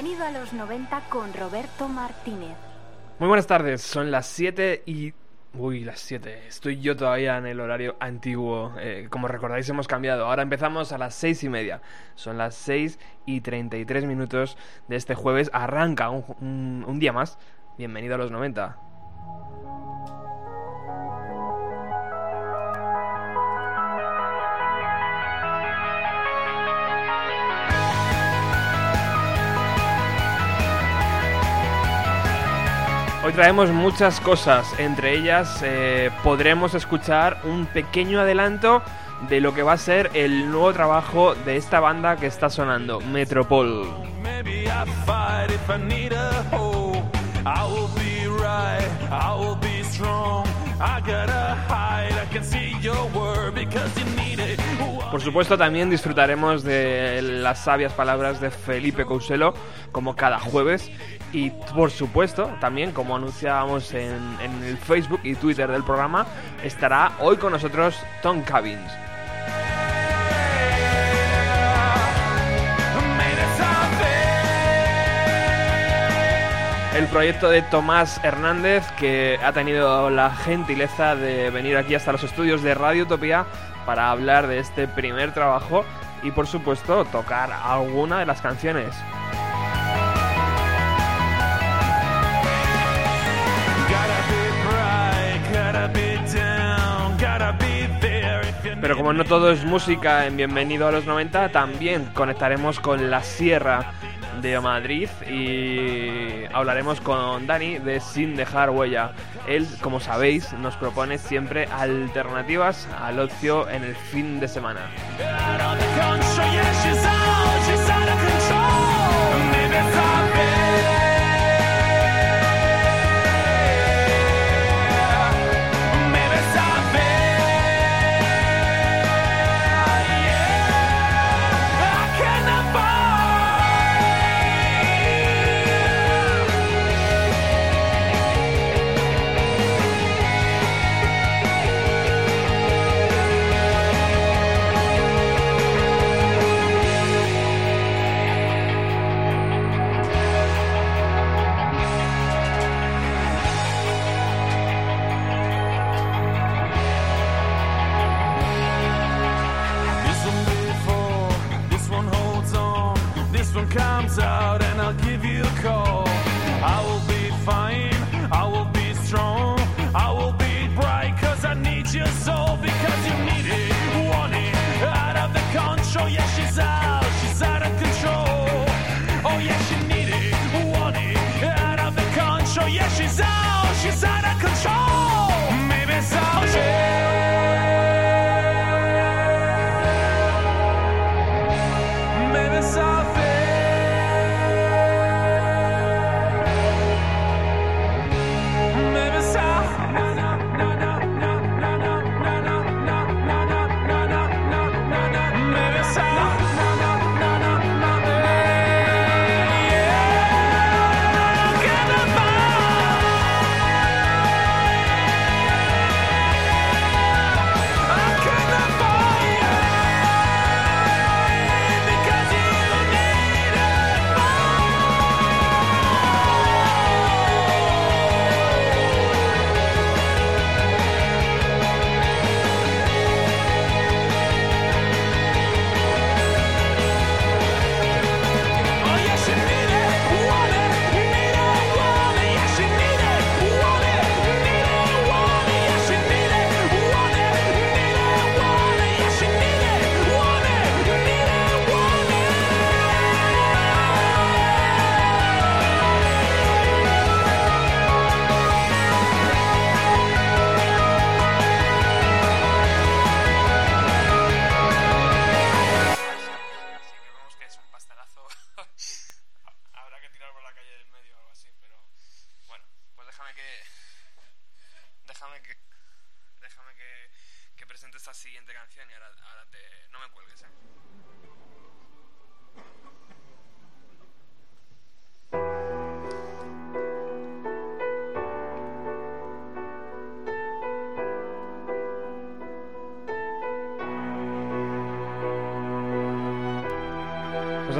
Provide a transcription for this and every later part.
Bienvenido a los 90 con Roberto Martínez. Muy buenas tardes, son las 7 y... Uy, las 7. Estoy yo todavía en el horario antiguo. Eh, como recordáis, hemos cambiado. Ahora empezamos a las 6 y media. Son las 6 y 33 minutos de este jueves. Arranca un, un día más. Bienvenido a los 90. Hoy traemos muchas cosas, entre ellas eh, podremos escuchar un pequeño adelanto de lo que va a ser el nuevo trabajo de esta banda que está sonando, Metropol. Por supuesto también disfrutaremos de las sabias palabras de Felipe Couselo como cada jueves y por supuesto, también como anunciábamos en, el Facebook y Twitter del programa, estará hoy con nosotros Tom Cabins. el proyecto de Tomás Hernández, que ha tenido la gentileza de venir aquí hasta los estudios de Radio Utopía para hablar de este primer trabajo y por supuesto tocar alguna de las canciones. Pero como no todo es música en Bienvenido a los 90, también conectaremos con la Sierra de Madrid y hablaremos con Dani de Sin dejar huella. Él, como sabéis, nos propone siempre alternativas al ocio en el fin de semana.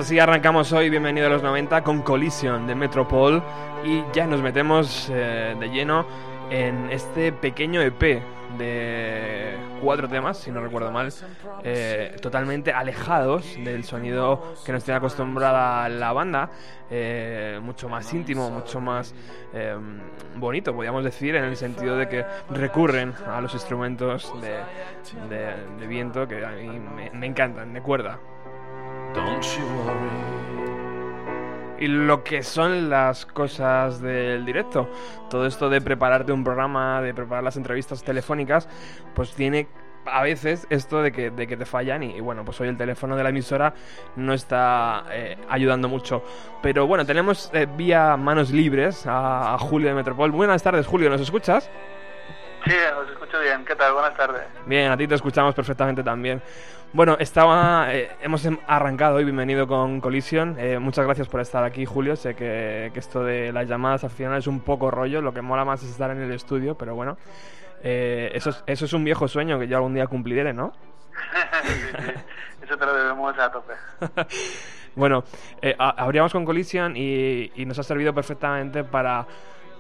Así arrancamos hoy, bienvenido a los 90 con Collision de Metropol y ya nos metemos eh, de lleno en este pequeño EP de cuatro temas, si no recuerdo mal, eh, totalmente alejados del sonido que nos tiene acostumbrada la banda, eh, mucho más íntimo, mucho más eh, bonito, podríamos decir, en el sentido de que recurren a los instrumentos de, de- viento que a mí me, me encantan, de cuerda. Don't you worry. y lo que son las cosas del directo. Todo esto de prepararte un programa, de preparar las entrevistas telefónicas, pues tiene a veces esto de que, de que te fallan y, y bueno, pues hoy el teléfono de la emisora no está eh, ayudando mucho. Pero bueno, tenemos eh, vía manos libres a, a Julio de Metropol. Buenas tardes, Julio, ¿nos escuchas? Sí, os escucho bien. ¿Qué tal? Buenas tardes. Bien, a ti te escuchamos perfectamente también. Bueno, estaba, eh, hemos em- arrancado hoy, bienvenido con Collision. Eh, muchas gracias por estar aquí, Julio. Sé que, que esto de las llamadas al final es un poco rollo, lo que mola más es estar en el estudio, pero bueno, eh, eso, es, eso es un viejo sueño que yo algún día cumpliré, ¿no? sí, sí. Eso te lo debemos a tope. Bueno, eh, abríamos con Collision y, y nos ha servido perfectamente para,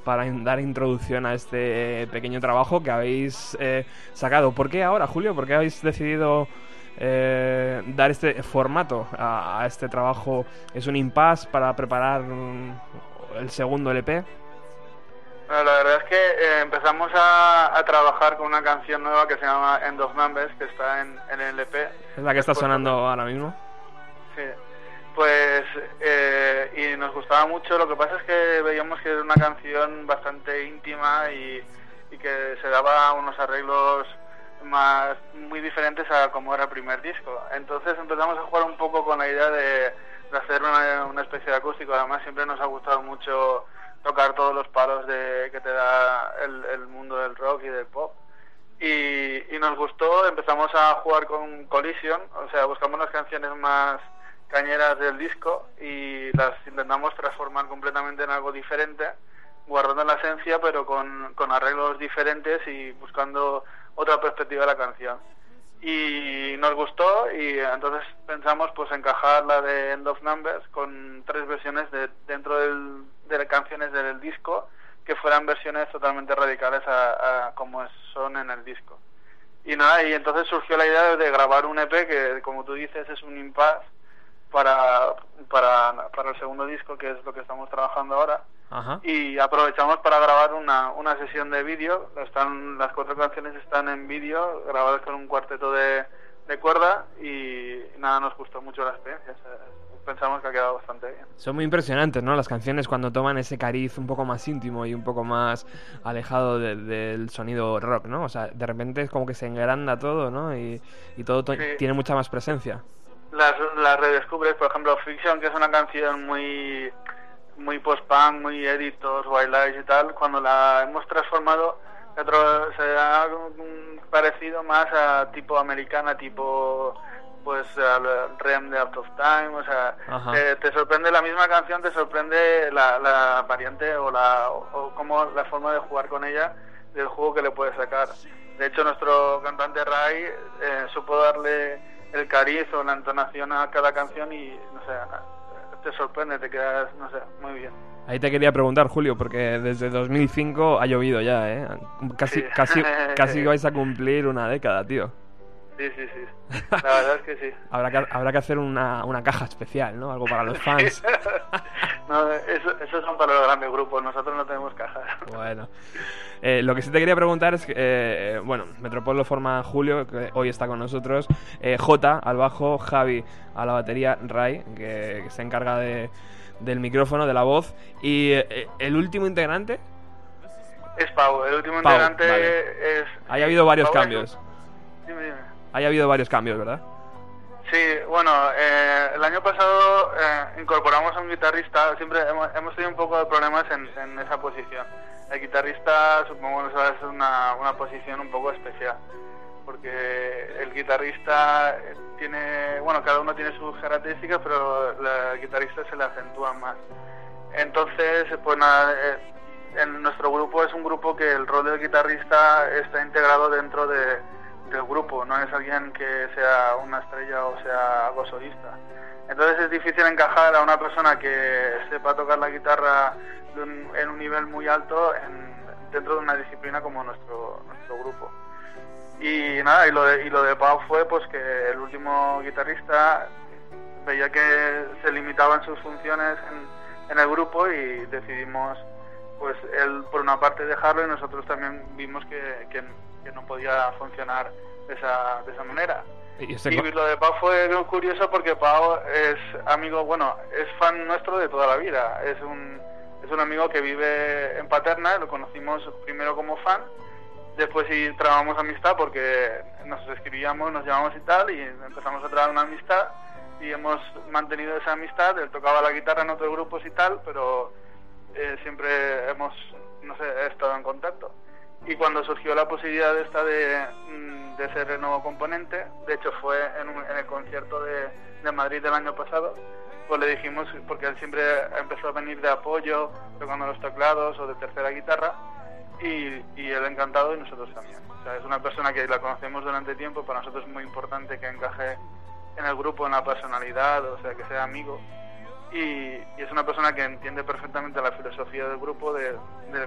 para dar introducción a este pequeño trabajo que habéis eh, sacado. ¿Por qué ahora, Julio? ¿Por qué habéis decidido eh, dar este formato a, a este trabajo? ¿Es un impasse para preparar mm, el segundo LP? Bueno, la verdad es que eh, empezamos a, a trabajar con una canción nueva que se llama End of Numbers, que está en, en el EP. ¿Es la que está Después- sonando ahora mismo? Sí. Pues, eh, y nos gustaba mucho. Lo que pasa es que veíamos que era una canción bastante íntima y, y que se daba unos arreglos más muy diferentes a como era el primer disco. Entonces empezamos a jugar un poco con la idea de, hacer una, especie de acústico. Además, siempre nos ha gustado mucho tocar todos los palos de, que te da el, el mundo del rock y del pop. Y, y nos gustó, empezamos a jugar con Collision, o sea, buscamos las canciones más cañeras del disco y las intentamos transformar completamente en algo diferente, guardando la esencia pero con, con arreglos diferentes y buscando otra perspectiva de la canción. Y nos gustó y entonces pensamos pues encajar la de End of Numbers con tres versiones de, dentro del, de canciones del disco que fueran versiones totalmente radicales a, como son en el disco. Y nada, y entonces surgió la idea de grabar un EP que, como tú dices, es un impasse para, para, para el segundo disco, que es lo que estamos trabajando ahora. Ajá. Y aprovechamos para grabar una, una sesión de vídeo. Están, las cuatro canciones están en vídeo, grabadas con un cuarteto de, de cuerda y nada, nos gustó mucho la experiencia. Pensamos que ha quedado bastante bien. Son muy impresionantes, ¿no? Las canciones cuando toman ese cariz un poco más íntimo y un poco más alejado de- del sonido rock, ¿no? O sea, de repente es como que se engranda todo, ¿no? Y, y todo to- Sí. tiene mucha más presencia. las, las redescubres, por ejemplo, Fiction, que es una canción muy muy post-punk, muy editos, wildlife y tal, cuando la hemos transformado, se ha mm, parecido más a tipo americana, tipo pues al Rem de Out of Time, o sea, Ajá. te, te sorprende la misma canción, te sorprende la, la variante o la o, o cómo la forma de jugar con ella del juego que le puedes sacar. De hecho, nuestro cantante Ray eh, supo darle el cariz o la entonación a cada canción y, no sé, te sorprende, te quedas, no sé, muy bien. Ahí te quería preguntar, Julio, porque desde 2005 ha llovido ya, ¿eh? Casi, Sí. casi, casi vais a cumplir una década, tío. Sí, sí, sí. La verdad es que sí. Habrá que, habrá que hacer una, una caja especial, ¿no? Algo para los fans. no, eso, esos son para los grandes grupos, nosotros no tenemos cajas. Bueno, Eh, lo que sí te quería preguntar es que, eh, bueno, Metropol lo forma Julio, que hoy está con nosotros, eh, J al bajo, Javi a la batería, Ray, que, que se encarga de, del micrófono, de la voz, y eh, el último integrante, Es Pau, el último Pau, integrante vale. es... haya habido varios Pau es- cambios, Dime, dime. haya habido varios cambios, ¿verdad? Sí, bueno, eh, el año pasado eh, incorporamos a un guitarrista, siempre hemos, hemos tenido un poco de problemas en, en esa posición. El guitarrista, supongo que es una, una posición un poco especial, porque el guitarrista tiene, bueno, cada uno tiene sus características, pero el guitarrista se le acentúa más. Entonces, pues nada, eh, en nuestro grupo es un grupo que el rol del guitarrista está integrado dentro de, del grupo, no es alguien que sea una estrella o sea algo solista. Entonces es difícil encajar a una persona que sepa tocar la guitarra en un nivel muy alto dentro de una disciplina como nuestro, nuestro grupo. Y nada, y lo, de, y lo de Pau fue pues que el último guitarrista veía que se limitaban sus funciones en, en el grupo y decidimos pues él por una parte dejarlo y nosotros también vimos que, no podía funcionar de esa, de esa manera. Y, lo de Pau fue curioso porque Pau es amigo, bueno, es fan nuestro de toda la vida. Es un, es un amigo que vive en Paterna, lo conocimos primero como fan, después sí trabamos amistad porque nos escribíamos, nos llamamos y tal, y empezamos a trabar una amistad y hemos mantenido esa amistad. Él tocaba la guitarra en otros grupos y tal, pero eh, siempre hemos, no sé, estado en contacto. Y cuando surgió la posibilidad esta de, mm, de ser el nuevo componente, de hecho fue en, el concierto de, de, Madrid del año pasado, pues le dijimos, porque él siempre empezó a venir de apoyo, tocando los teclados o de tercera guitarra, y, y él encantado y nosotros también. O sea, es una persona que la conocemos durante tiempo, para nosotros es muy importante que encaje en el grupo, en la personalidad, o sea, que sea amigo y, es una persona que entiende perfectamente la filosofía del grupo, de,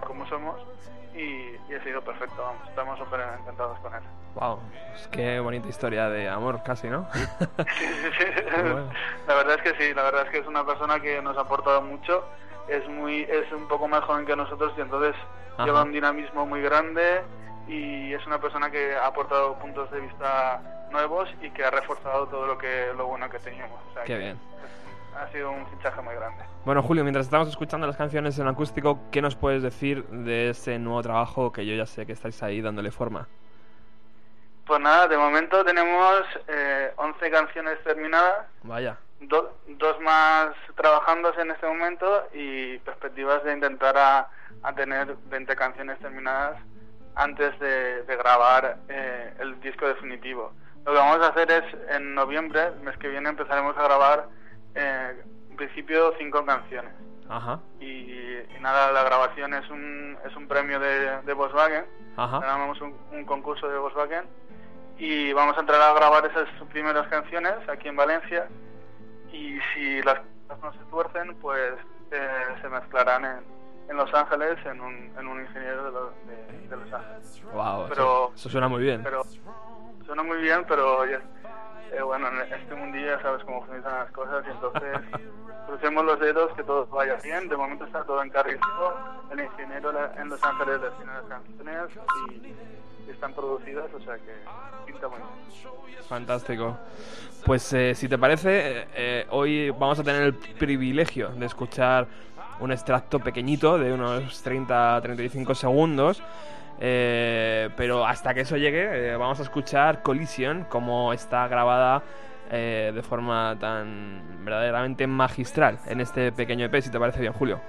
cómo somos y, ha sido perfecto, vamos, estamos súper encantados con él. Wow, pues qué bonita historia de amor casi, ¿no? La verdad es que sí, la verdad es que es una persona que nos ha aportado mucho, es muy es un poco más joven que nosotros y entonces lleva un dinamismo muy grande y es una persona que ha aportado puntos de vista nuevos y que ha reforzado todo lo que lo bueno que teníamos. qué bien ha sido un fichaje muy grande. Bueno, Julio, mientras estamos escuchando las canciones en acústico, ¿qué nos puedes decir de ese nuevo trabajo que yo ya sé que estáis ahí dándole forma? Pues nada, de momento tenemos eh, 11 canciones terminadas. Vaya. dos más trabajándose en este momento y perspectivas de intentar a, tener 20 canciones terminadas antes de, grabar eh, el disco definitivo. Lo que vamos a hacer es en noviembre, el mes que viene, empezaremos a grabar eh, en principio cinco canciones. Ajá. Y, nada, la grabación es un, es un premio de, de Volkswagen. Ajá. Ganamos un, concurso de Volkswagen y vamos a entrar a grabar esas primeras canciones aquí en Valencia y si las cosas no se tuercen, pues eh, se mezclarán en, en, Los Ángeles en un, en un ingeniero de, los, de, Los Ángeles. Wow, pero, eso, suena muy bien. Pero, suena muy bien, pero ya, eh, bueno, en este mundillo ya sabes cómo funcionan las cosas y entonces crucemos los dedos que todo vaya bien. De momento está todo encarrilado. El ingeniero en Los Ángeles tiene las canciones y están producidas, o sea que pinta muy bien. Fantástico. Pues eh, si te parece, eh, hoy vamos a tener el privilegio de escuchar un extracto pequeñito de unos 30-35 segundos eh, pero hasta que eso llegue, eh, vamos a escuchar Collision, como está grabada eh, de forma tan verdaderamente magistral en este pequeño EP, si te parece bien, Julio.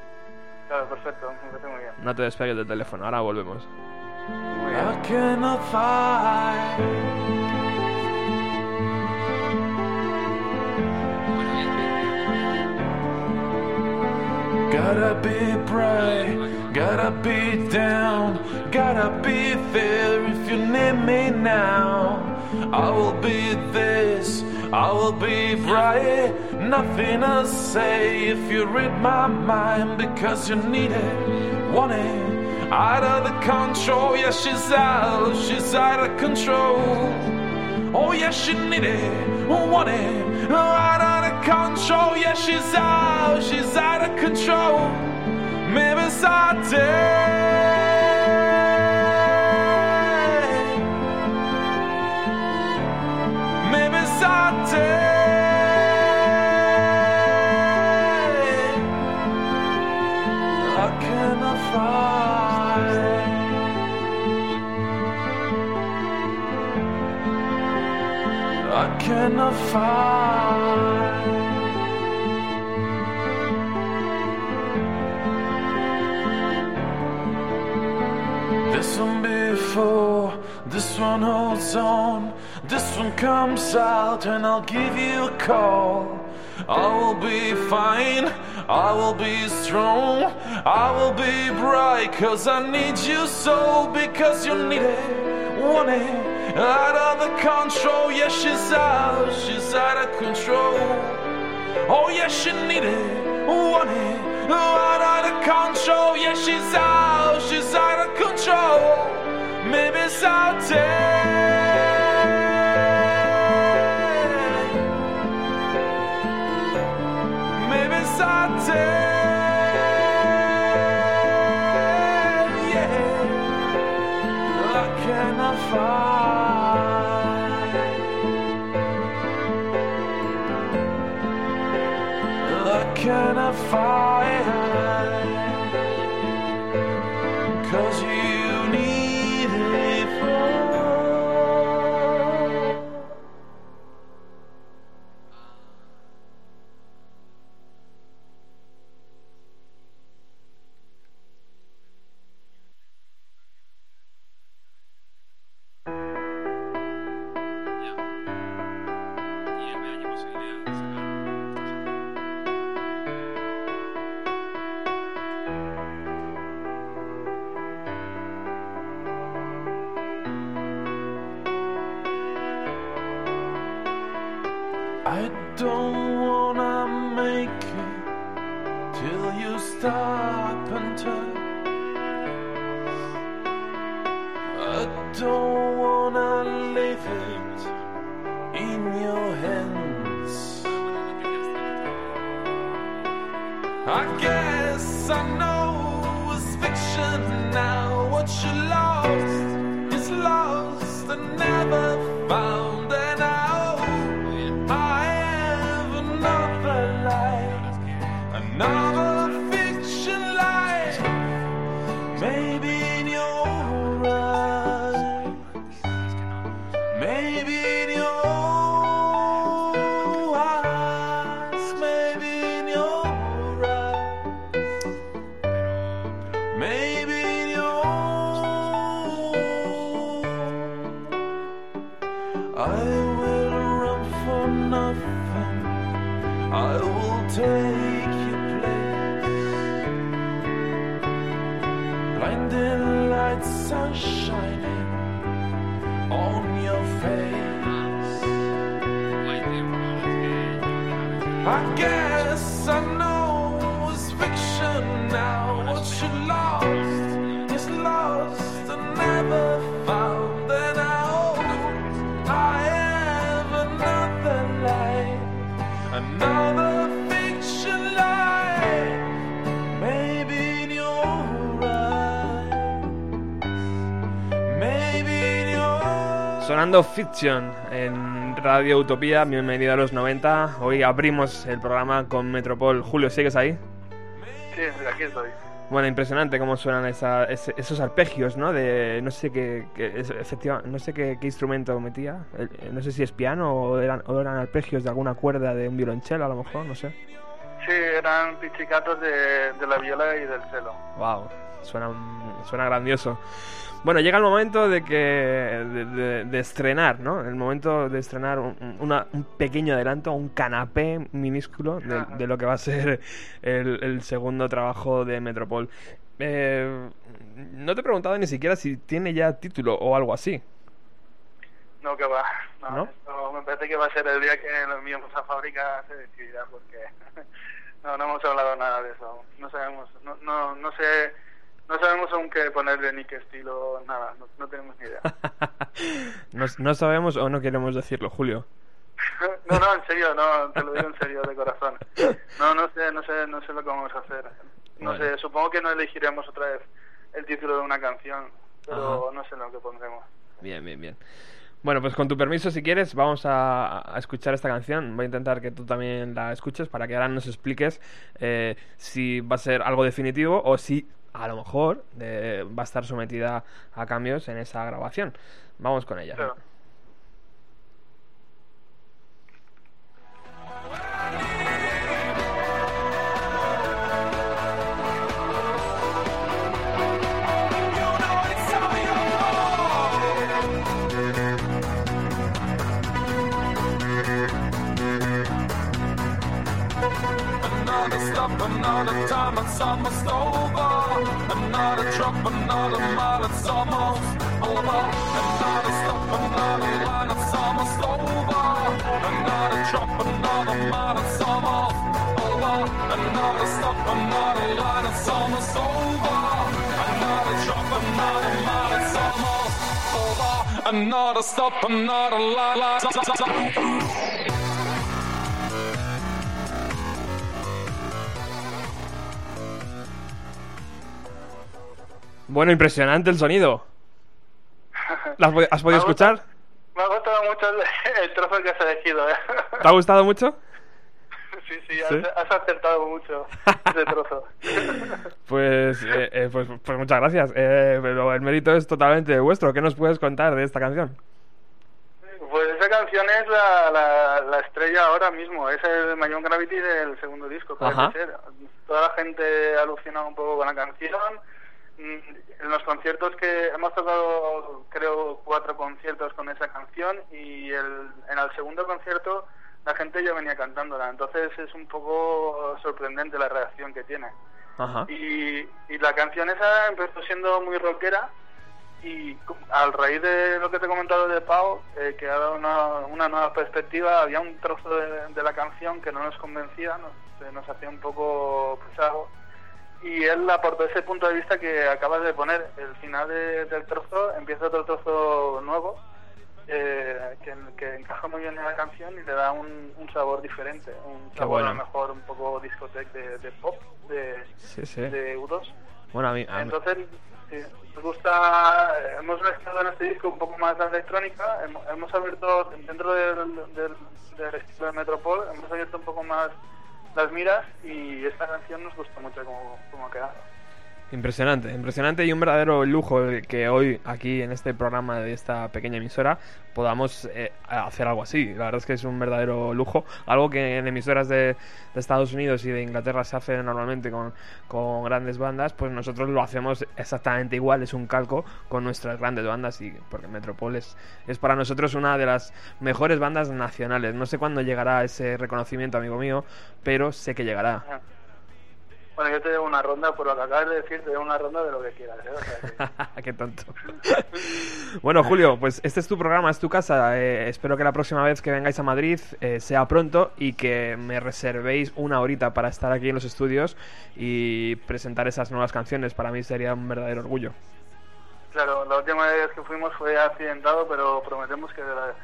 Claro, perfecto, me parece muy bien. No te despegues del teléfono, ahora volvemos. Muy bien. Gotta be bright, gotta be down, gotta be there if you need me now. I will be this, I will be bright. Nothing to say if you read my mind because you need it, want it. Out of the control, yeah, she's out, she's out of control. Oh, yeah, she need it, want it, out of control, yeah, she's out, she's out of control. Maybe Saturday. Maybe Saturday, I cannot find. cannot find. This one before, this one holds on, this one comes out, and I'll give you a call. I will be fine, I will be strong, I will be bright, cause I need you so, because you need it, want it out of the control. Yeah, she's out, she's out of control. Oh, yeah, she needed, it, want out of control. Yeah, she's out, she's out of control. Maybe it's out Maybe it's out Yeah. I fire. Cause you Sonando Fiction en Radio Utopía, bienvenido a los 90. Hoy abrimos el programa con Metropol. Julio, ¿sigues ahí? Sí, aquí estoy. Bueno, impresionante cómo suenan esa- esos arpegios, ¿no? De no sé qué, qué- es- efectiva- no sé qué, qué instrumento metía. No sé si es piano o eran, o eran arpegios de alguna cuerda de un violonchelo, a lo mejor, no sé. Sí, eran pichicatos de, de la viola y del cello. Wow, suena, suena grandioso. Bueno, llega el momento de que de, de- de estrenar, ¿no? El momento de estrenar un, una- un pequeño adelanto, un canapé minúsculo de, lo que va a ser el, el segundo trabajo de Metropol. Eh, no te he preguntado ni siquiera si tiene ya título o algo así. No, que va. No, ¿No? esto me parece que va a ser el día que lo enviemos a fábrica se decidirá porque no, no hemos hablado nada de eso. No sabemos, no, no, no sé, no sabemos aún qué ponerle ni qué estilo, nada, no, no tenemos ni idea. no, no sabemos o no queremos decirlo, Julio. No, no, en serio, no, te lo digo en serio, de corazón. No, no sé, no sé, no sé lo que vamos a hacer. No sé, supongo que no elegiremos otra vez el título de una canción, pero Ajá. no sé lo que pondremos. Bien, bien, bien. Bueno, pues con tu permiso, si quieres, vamos a, a escuchar esta canción. Voy a intentar que tú también la escuches para que ahora nos expliques eh, si va a ser algo definitivo o si a lo mejor eh, va a estar sometida a cambios en esa grabación. Vamos con ella. Another drop, another mile, it's almost over. Another stop, another line, it's almost over. Another drop, another mile, it's almost over. Another stop, another line, it's almost over. Another drop, another mile, it's almost over. Another stop, another line. Bueno, impresionante el sonido. has, podido escuchar? Me ha gustado mucho el, trozo que has elegido. ¿eh? ¿Te ha gustado mucho? Sí, sí, Has, acertado mucho ese trozo. pues, eh, eh, pues, pues, muchas gracias. pero el mérito es totalmente vuestro. ¿Qué nos puedes contar de esta canción? Pues esa canción es la, la, estrella ahora mismo, es el Mayon Gravity del segundo disco, ser. Toda la gente alucina un poco con la canción, en los conciertos que hemos tocado, creo, cuatro conciertos con esa canción y el, en el segundo concierto la gente ya venía cantándola, entonces es un poco sorprendente la reacción que tiene. Y, y la canción esa empezó siendo muy rockera y al raíz de lo que te he comentado de Pau, eh, que ha dado una, una, nueva perspectiva, había un trozo de, la canción que no nos convencía, nos, nos hacía un poco pesado y él aportó ese punto de vista que acabas de poner. El final del trozo empieza otro trozo nuevo eh, que, encaja muy bien en la canción y le da un, sabor diferente. Un sabor a lo mejor un poco discoteca de, pop, de, de U2. Bueno, a mí, Entonces, sí, nos gusta. Hemos mezclado en este disco un poco más de electrónica. Hemos, abierto, dentro del, del, del estilo de Metropol, hemos abierto un poco más las miras y esta canción nos gusta mucho como, como ha quedado. Impresionante, impresionante y un verdadero lujo que hoy aquí en este programa de esta pequeña emisora podamos eh, hacer algo así. La verdad es que es un verdadero lujo, algo que en emisoras de, Estados Unidos y de Inglaterra se hace normalmente con, con, grandes bandas, pues nosotros lo hacemos exactamente igual, es un calco con nuestras grandes bandas y porque Metropol es, es para nosotros una de las mejores bandas nacionales. No sé cuándo llegará ese reconocimiento, amigo mío, pero sé que llegará. Bueno, yo te doy una ronda, por lo que acabas de decir, te doy una ronda de lo que quieras. ¿eh? Qué tonto. bueno, Julio, pues este es tu programa, es tu casa. Eh, espero que la próxima vez que vengáis a Madrid eh, sea pronto y que me reservéis una horita para estar aquí en los estudios y presentar esas nuevas canciones. Para mí sería un verdadero orgullo. Claro, la última vez que fuimos fue accidentado, pero prometemos que la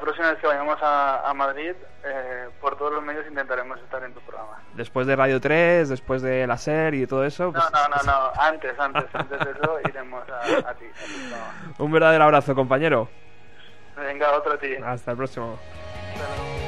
próxima vez que vayamos a, Madrid, eh, por todos los medios intentaremos estar en tu programa. Después de Radio 3, después de la SER y todo eso. Pues, no, no, no, no, antes, antes, antes de eso iremos a, ti. Un verdadero abrazo, compañero. Venga, otro a ti. Hasta el próximo. comes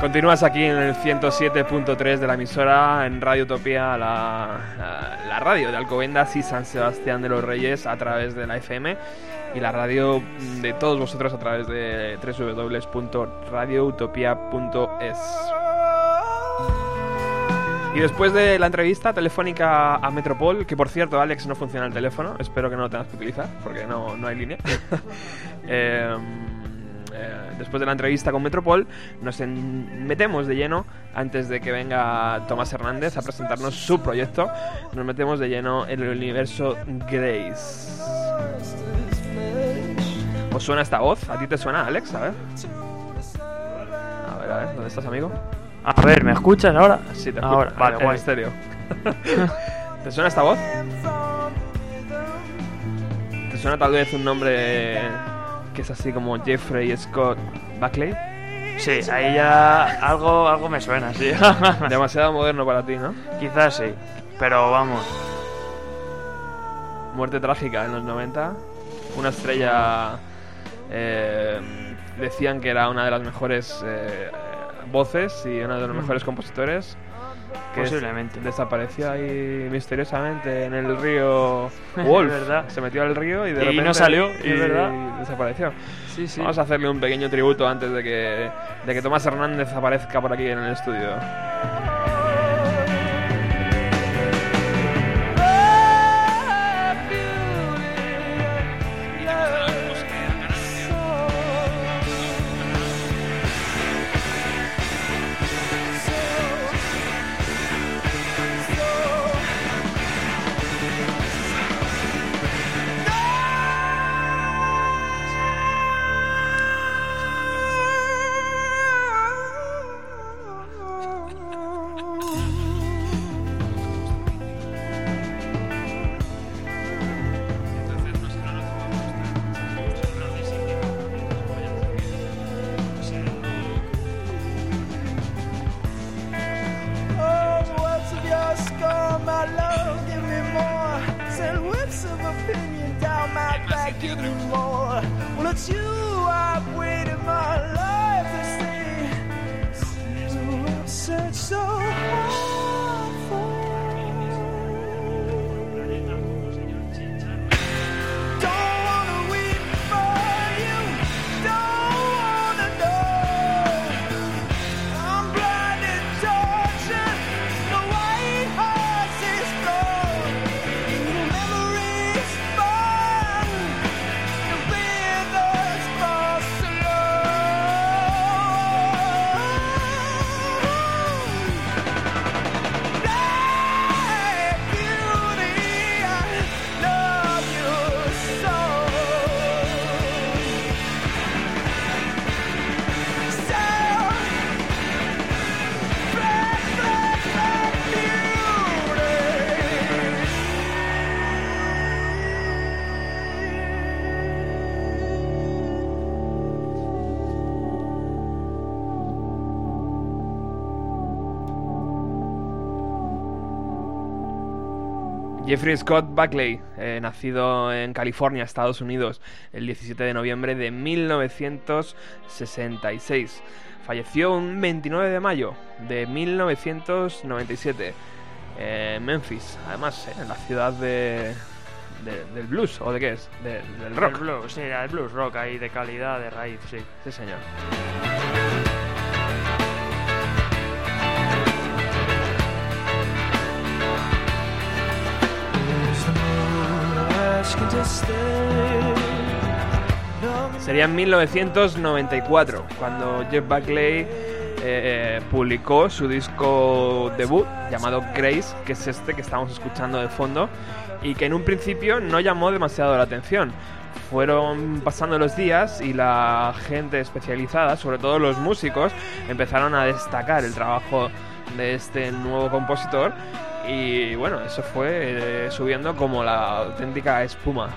Continúas aquí en el 107.3 de la emisora en Radio Utopía, la, la radio de Alcobendas y San Sebastián de los Reyes a través de la FM y la radio de todos vosotros a través de www.radioutopia.es. Y después de la entrevista telefónica a Metropol, que por cierto, Alex, no funciona el teléfono, espero que no lo tengas que utilizar porque no, no hay línea. Eh, eh, después de la entrevista con Metropol, nos metemos de lleno, antes de que venga Tomás Hernández a presentarnos su proyecto, nos metemos de lleno en el universo Grace. ¿Os suena esta voz? ¿A ti te suena, Alex? A ver. A ver, a ver, ¿dónde estás, amigo? A ver, ¿me escuchas ahora? Sí, te Ahora, escucho. vale, en guay. estéreo. ¿Te suena esta voz? ¿Te suena tal vez un nombre que es así como Jeffrey Scott Buckley? Sí, ahí ya algo, algo me suena, sí. Demasiado moderno para ti, ¿no? Quizás sí, pero vamos. Muerte trágica en los 90. Una estrella. eh, decían que era una de las mejores eh, voces y uno de los Mm. mejores compositores. Que Posiblemente. desapareció ahí misteriosamente en el río Wolf. verdad. Se metió al río y de Y repente. no salió, y verdad. desapareció. Sí, sí. Vamos a hacerle un pequeño tributo antes de que, de que Tomás Hernández aparezca por aquí en el estudio. Jeffrey Scott Buckley, eh, nacido en California, Estados Unidos, el 17 de noviembre de 1966. Falleció un 29 de mayo de 1997 eh, en Memphis, además, eh, en la ciudad de, de- del blues, ¿o de qué es? De- del El rock. blues, sí, el blues rock ahí de calidad, de raíz, sí. Sí, señor. Sería en 1994 cuando Jeff Buckley eh, publicó su disco debut llamado Grace, que es este que estamos escuchando de fondo, y que en un principio no llamó demasiado la atención. Fueron pasando los días y la gente especializada, sobre todo los músicos, empezaron a destacar el trabajo de este nuevo compositor y bueno, eso fue eh, subiendo como la auténtica espuma.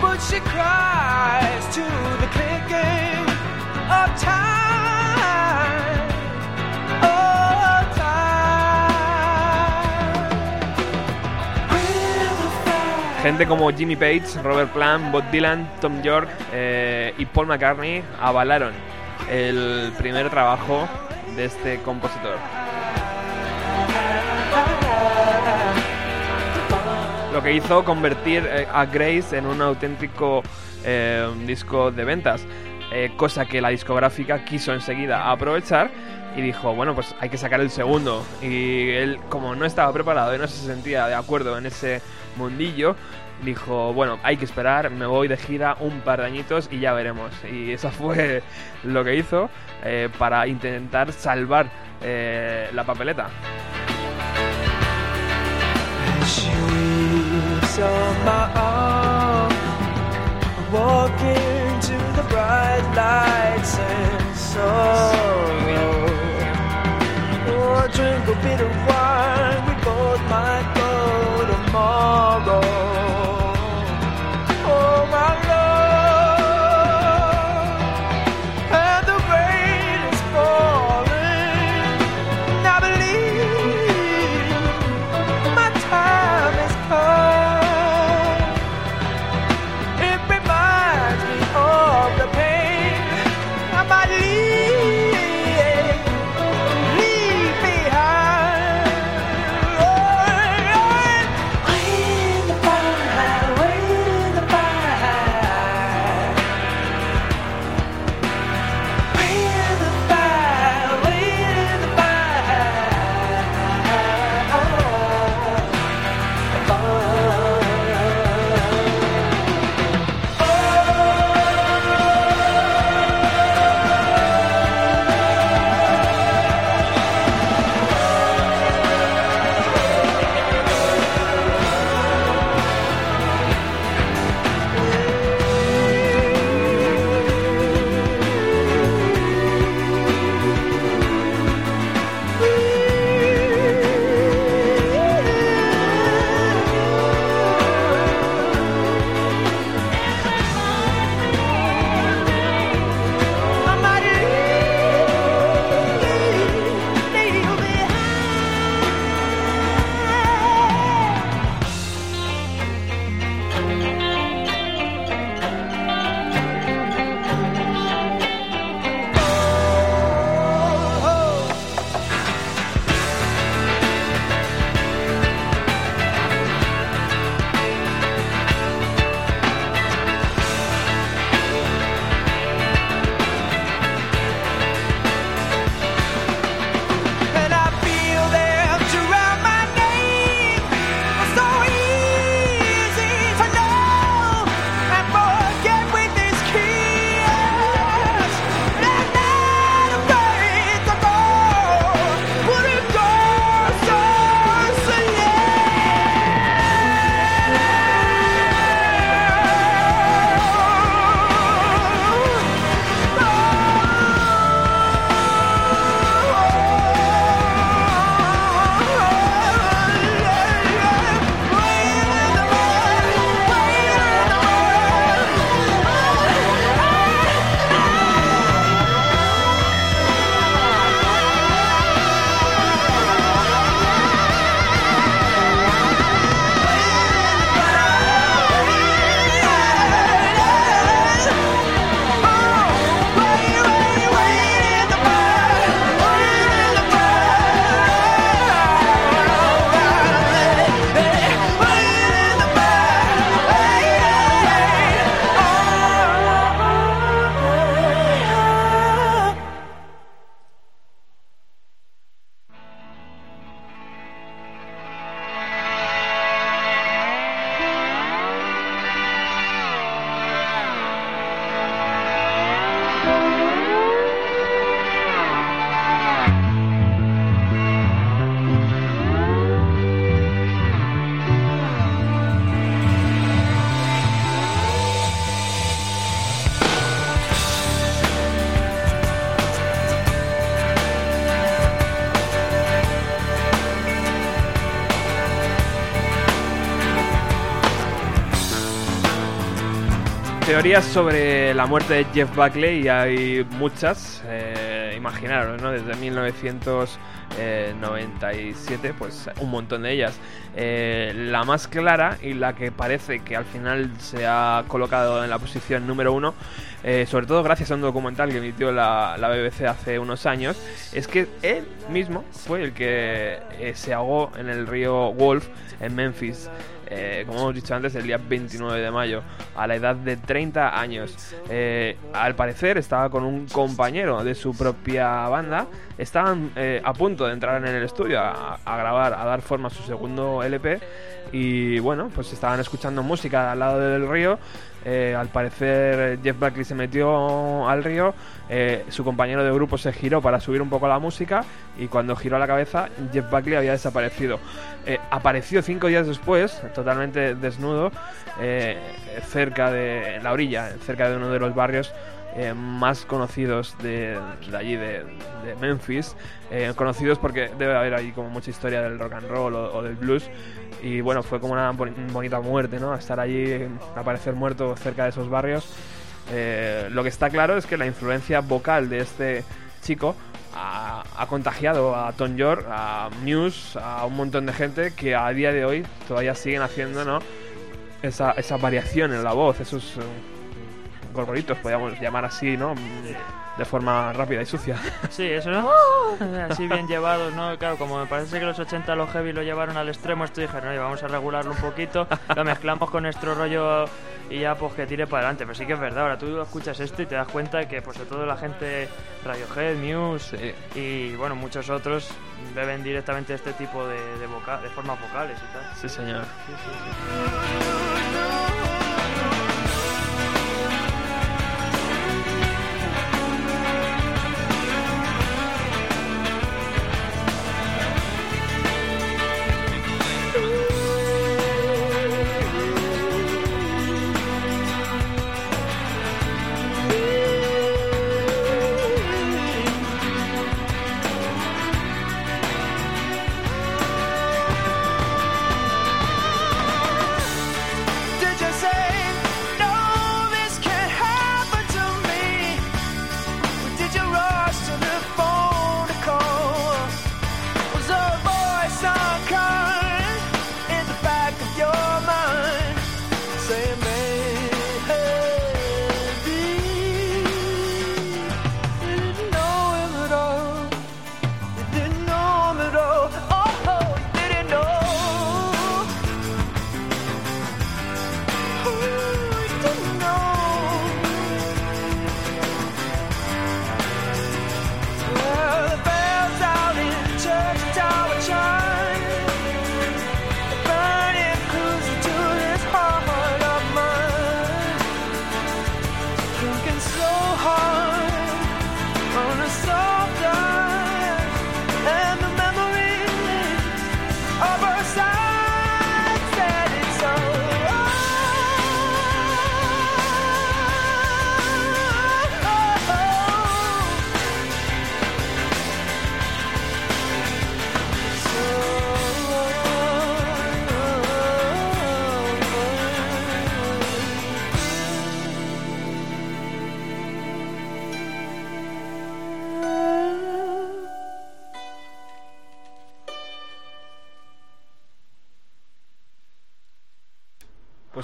But she cries to the clicking of time. Of time. When the fire Gente como Jimmy Page, Robert Plant, Bob Dylan, Tom York eh, y Paul McCartney avalaron el primer trabajo de este compositor. Lo que hizo convertir eh, a Grace en un auténtico eh, disco de ventas, eh, cosa que la discográfica quiso enseguida aprovechar y dijo, bueno, pues hay que sacar el segundo. Y él, como no estaba preparado y no se sentía de acuerdo en ese mundillo, dijo, bueno, hay que esperar, me voy de gira un par de añitos y ya veremos. Y eso fue lo que hizo para intentar salvar la papeleta. And she weeps on my arm, walking to the bright lights and sorrow. Teorías sobre la muerte de Jeff Buckley hay muchas, eh, imaginaros, ¿no? Desde 1997, pues un montón de ellas. Eh, la más clara y la que parece que al final se ha colocado en la posición número uno, eh, sobre todo gracias a un documental que emitió la, la BBC hace unos años, es que él mismo fue el que eh, se ahogó en el río Wolf en Memphis. Eh, como hemos dicho antes, el día 29 de mayo, a la edad de 30 años. Eh, al parecer estaba con un compañero de su propia banda, estaban eh, a punto de entrar en el estudio a, a grabar, a dar forma a su segundo LP y bueno, pues estaban escuchando música al lado del río. Eh, al parecer Jeff Buckley se metió al río, eh, su compañero de grupo se giró para subir un poco la música y cuando giró la cabeza Jeff Buckley había desaparecido. Eh, apareció cinco días después, totalmente desnudo, eh, cerca de la orilla, cerca de uno de los barrios eh, más conocidos de, de allí, de, Memphis. Eh, conocidos porque debe haber ahí como mucha historia del rock and roll o, del blues. Y bueno, fue como una boni- bonita muerte, ¿no? Estar allí, aparecer muerto cerca de esos barrios. Eh, lo que está claro es que la influencia vocal de este chico ha, ha contagiado a Tom York, a Muse, a un montón de gente que a día de hoy todavía siguen haciendo, ¿no? Esa, esa variación en la voz, esos eh, gorgoritos, podríamos llamar así, ¿no? De forma rápida y sucia. Sí, eso no. Así bien llevados, ¿no? Claro, como me parece que los 80 los heavy lo llevaron al extremo, esto dijeron, oye, vamos a regularlo un poquito, lo mezclamos con nuestro rollo y ya pues que tire para adelante. Pero sí que es verdad, ahora tú escuchas esto y te das cuenta de que pues sobre todo la gente Radiohead, Muse y bueno, muchos otros beben directamente este tipo de, de, voca- de formas vocales y tal. Sí, señor. Sí, sí,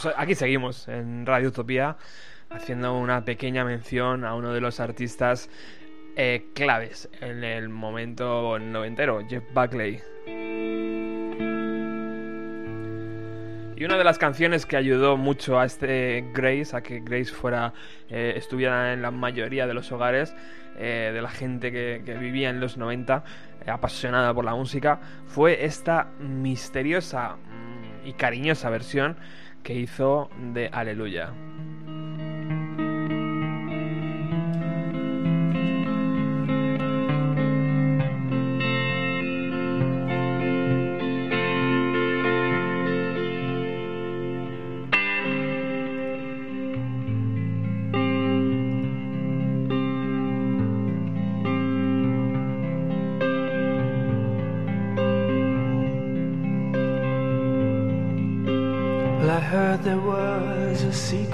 Pues aquí seguimos en Radio Utopía haciendo una pequeña mención a uno de los artistas eh, claves en el momento noventero, Jeff Buckley. Y una de las canciones que ayudó mucho a este Grace, a que Grace fuera, eh, estuviera en la mayoría de los hogares eh, de la gente que, vivía en los 90, eh, apasionada por la música, fue esta misteriosa mm, y cariñosa versión que hizo de Aleluya.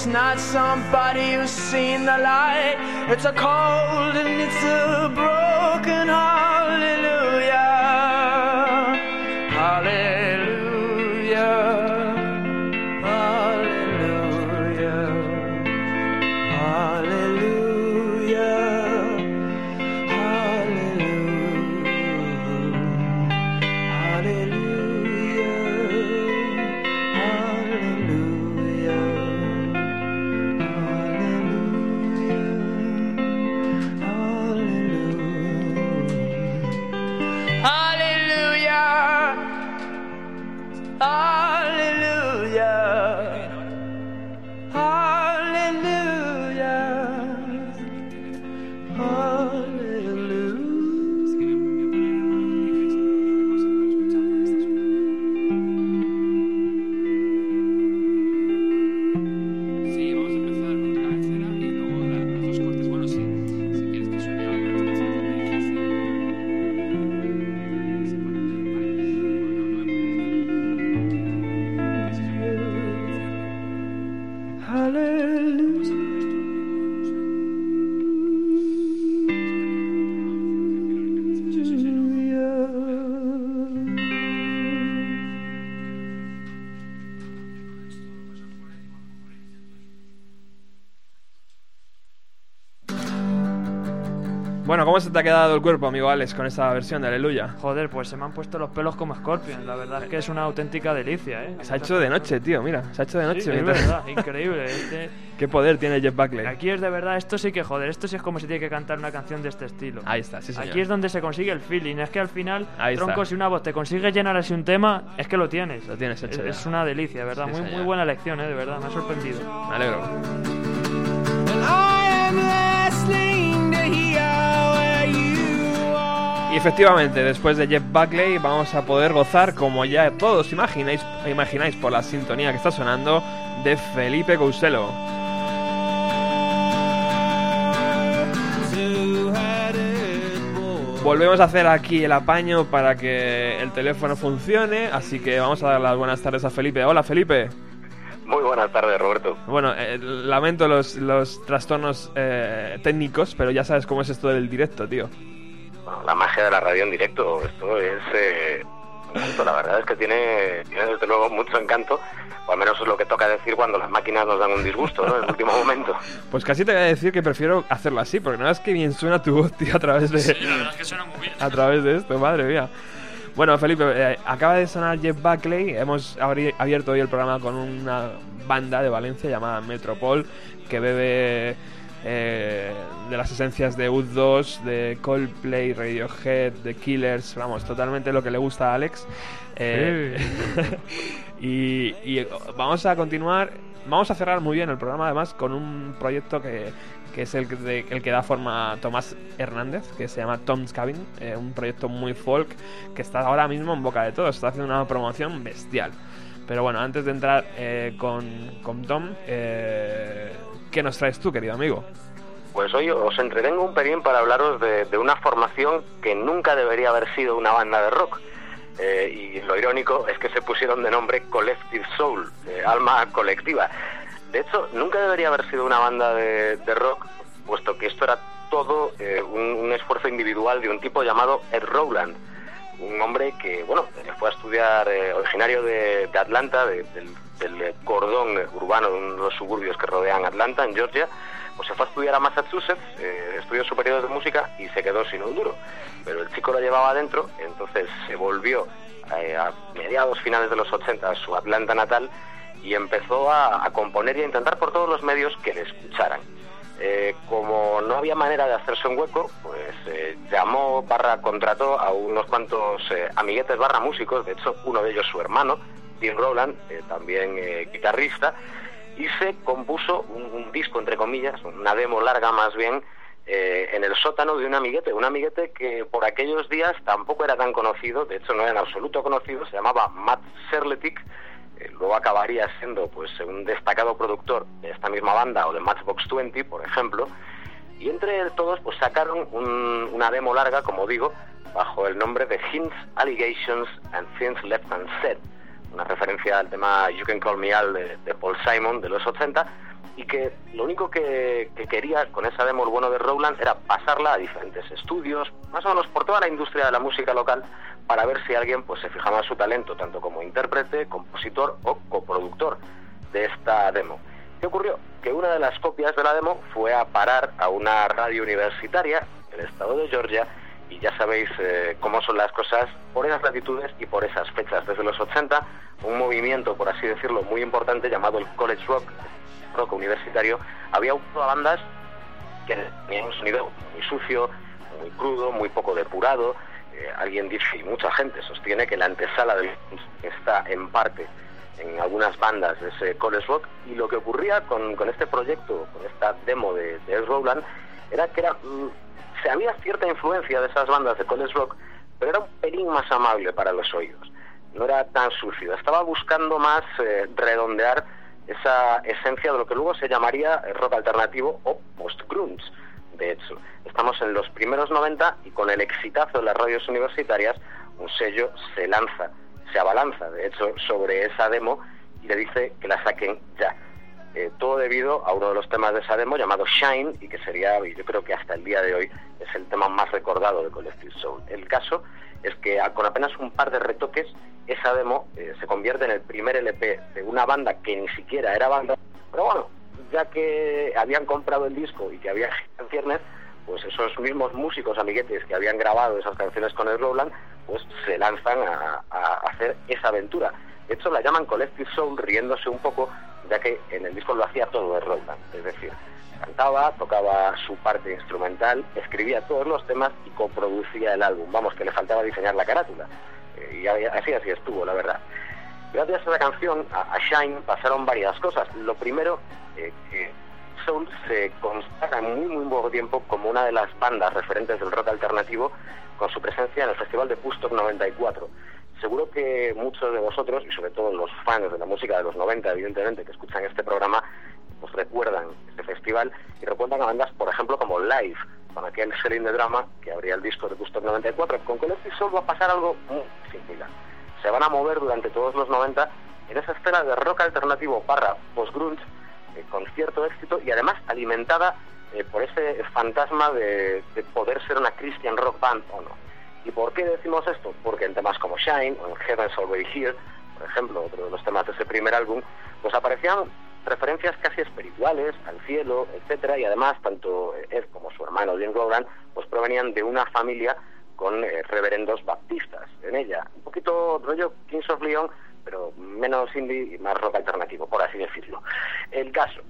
It's not somebody who's seen the light. It's a cold and it's a ¿cómo se te ha quedado el cuerpo, amigo Alex, con esta versión de Aleluya? Joder, pues se me han puesto los pelos como Scorpion. La verdad es que es una auténtica delicia, ¿eh? Se ha hecho de noche, tío, mira, se ha hecho de noche. Sí, es verdad, increíble. Este- Qué poder tiene Jeff Buckley. Aquí es de verdad, esto sí que joder, esto sí es como se tiene que cantar una canción de este estilo. Ahí está, sí, señor. Aquí es donde se consigue el feeling. Es que al final, Ahí está. tronco, si una voz te consigue llenar así un tema, es que lo tienes. Lo tienes hecho Es, es una delicia, ¿verdad? Sí, muy, señor. muy buena elección, ¿eh? De verdad, me ha sorprendido. Me alegro. Y efectivamente, después de Jeff Buckley vamos a poder gozar, como ya todos imagináis, imagináis por la sintonía que está sonando, de Felipe Couselo. Volvemos a hacer aquí el apaño para que el teléfono funcione, así que vamos a dar las buenas tardes a Felipe. Hola Felipe. Muy buenas tardes, Roberto. Bueno, eh, lamento los, los trastornos eh, técnicos, pero ya sabes cómo es esto del directo, tío. Bueno, la magia de la radio en directo, esto es... eh, la verdad es que tiene, tiene desde luego mucho encanto, o al menos es lo que toca decir cuando las máquinas nos dan un disgusto, ¿no? En el último momento. Pues casi te voy a decir que prefiero hacerlo así, porque no es que bien suena tu voz, tío, a través de... la verdad es que suena muy bien. a través de esto, madre mía. Bueno, Felipe, eh, acaba de sonar Jeff Buckley. Hemos abierto hoy el programa con una banda de Valencia llamada Metropol que bebe eh, de las esencias de U2, de Coldplay, Radiohead, de Killers, vamos, totalmente lo que le gusta a Alex. Eh, y, y vamos a continuar, vamos a cerrar muy bien el programa además con un proyecto que, que es el de- el que da forma a Tomás Hernández, que se llama Tom's Cabin, eh, un proyecto muy folk que está ahora mismo en boca de todos, está haciendo una promoción bestial. Pero bueno, antes de entrar eh, con, con Tom, eh, ¿qué nos traes tú, querido amigo? Pues hoy os entretengo un pelín para hablaros de, una formación que nunca debería haber sido una banda de rock. Eh, y lo irónico es que se pusieron de nombre Collective Soul, alma colectiva. De hecho, nunca debería haber sido una banda de, rock, puesto que esto era todo eh, un, esfuerzo individual de un tipo llamado Ed Rowland, un hombre que, bueno, fue a estudiar, eh, originario de, Atlanta, de- del cordón urbano de los suburbios que rodean Atlanta, en Georgia, pues se fue a estudiar a Massachusetts, eh, estudios superiores de música y se quedó sin un duro. Pero el chico lo llevaba adentro, entonces se volvió eh, a mediados finales de los 80 a su Atlanta natal y empezó a, componer y a intentar por todos los medios que le escucharan. Eh, como no había manera de hacerse un hueco, pues eh, llamó barra contrató a unos cuantos eh, amiguetes barra músicos, de hecho uno de ellos su hermano, Tim Rowland, eh, también eh, guitarrista, y se compuso un, disco, entre comillas, una demo larga más bien, eh, en el sótano de un amiguete, un amiguete que por aquellos días tampoco era tan conocido, de hecho no era en absoluto conocido, se llamaba Matt Serletic, eh, luego acabaría siendo pues un destacado productor de esta misma banda o de Matchbox 20, por ejemplo, y entre todos pues sacaron un- una demo larga, como digo, bajo el nombre de Hints, Allegations and Things Left Unsaid, una referencia al tema You Can Call Me Al de, Paul Simon de los 80, y que lo único que, que quería con esa demo el bueno de Rowland era pasarla a diferentes estudios, más o menos por toda la industria de la música local, para ver si alguien pues se fijaba en su talento, tanto como intérprete, compositor o coproductor de esta demo. ¿Qué ocurrió? Que una de las copias de la demo fue a parar a una radio universitaria del estado de Georgia y ya sabéis eh, cómo son las cosas por esas latitudes y por esas fechas. Desde los 80, un movimiento, por así decirlo, muy importante llamado el College Rock, rock universitario, había ocupado a bandas que tenían un sonido muy sucio, muy crudo, muy poco depurado. Eh, alguien dice, y mucha gente sostiene que la antesala del está en parte en algunas bandas de ese college rock y lo que ocurría con, con este proyecto, con esta demo de, de Ed Rowland, era que era, mm, había cierta influencia de esas bandas de college rock, pero era un pelín más amable para los oídos, no era tan sucio, estaba buscando más eh, redondear esa esencia de lo que luego se llamaría eh, rock alternativo o post-grunge. De hecho, estamos en los primeros 90 y con el exitazo de las radios universitarias, un sello se lanza, se abalanza, de hecho, sobre esa demo y le dice que la saquen ya. Eh, todo debido a uno de los temas de esa demo llamado Shine y que sería, yo creo que hasta el día de hoy es el tema más recordado de Collective Soul. El caso es que con apenas un par de retoques esa demo eh, se convierte en el primer LP de una banda que ni siquiera era banda, pero bueno, ya que habían comprado el disco y que había canciones, pues esos mismos músicos amiguetes que habían grabado esas canciones con el Rowland, pues se lanzan a hacer esa aventura. De hecho, la llaman Collective Soul riéndose un poco, ya que en el disco lo hacía todo el Rowland. Es decir, cantaba, tocaba su parte instrumental, escribía todos los temas y coproducía el álbum. Vamos, que le faltaba diseñar la carátula. Eh, y así, así estuvo, la verdad. Gracias a esa canción, a, a Shine, pasaron varias cosas. Lo primero, eh, que Soul se consagra en muy, muy poco tiempo como una de las bandas referentes del rock alternativo con su presencia en el Festival de Woodstock 94. Seguro que muchos de vosotros, y sobre todo los fans de la música de los 90, evidentemente, que escuchan este programa, pues recuerdan este festival y recuerdan a bandas, por ejemplo, como Live, con aquel Selling de Drama que abría el disco de Woodstock 94. Con Collective Soul va a pasar algo muy similar. Se van a mover durante todos los 90 en esa esfera de rock alternativo barra post-grunge eh, con cierto éxito y además alimentada eh, por ese fantasma de, de poder ser una Christian rock band o no. ¿Y por qué decimos esto? Porque en temas como Shine o en Heaven's Already Here, por ejemplo, otro de los temas de ese primer álbum, pues aparecían referencias casi espirituales al cielo, etcétera, y además tanto Ed como su hermano Jim Rowland pues provenían de una familia con eh, reverendos baptistas en ella. Un poquito rollo Kings of Leon, pero menos indie y más rock alternativo, por así decirlo. El caso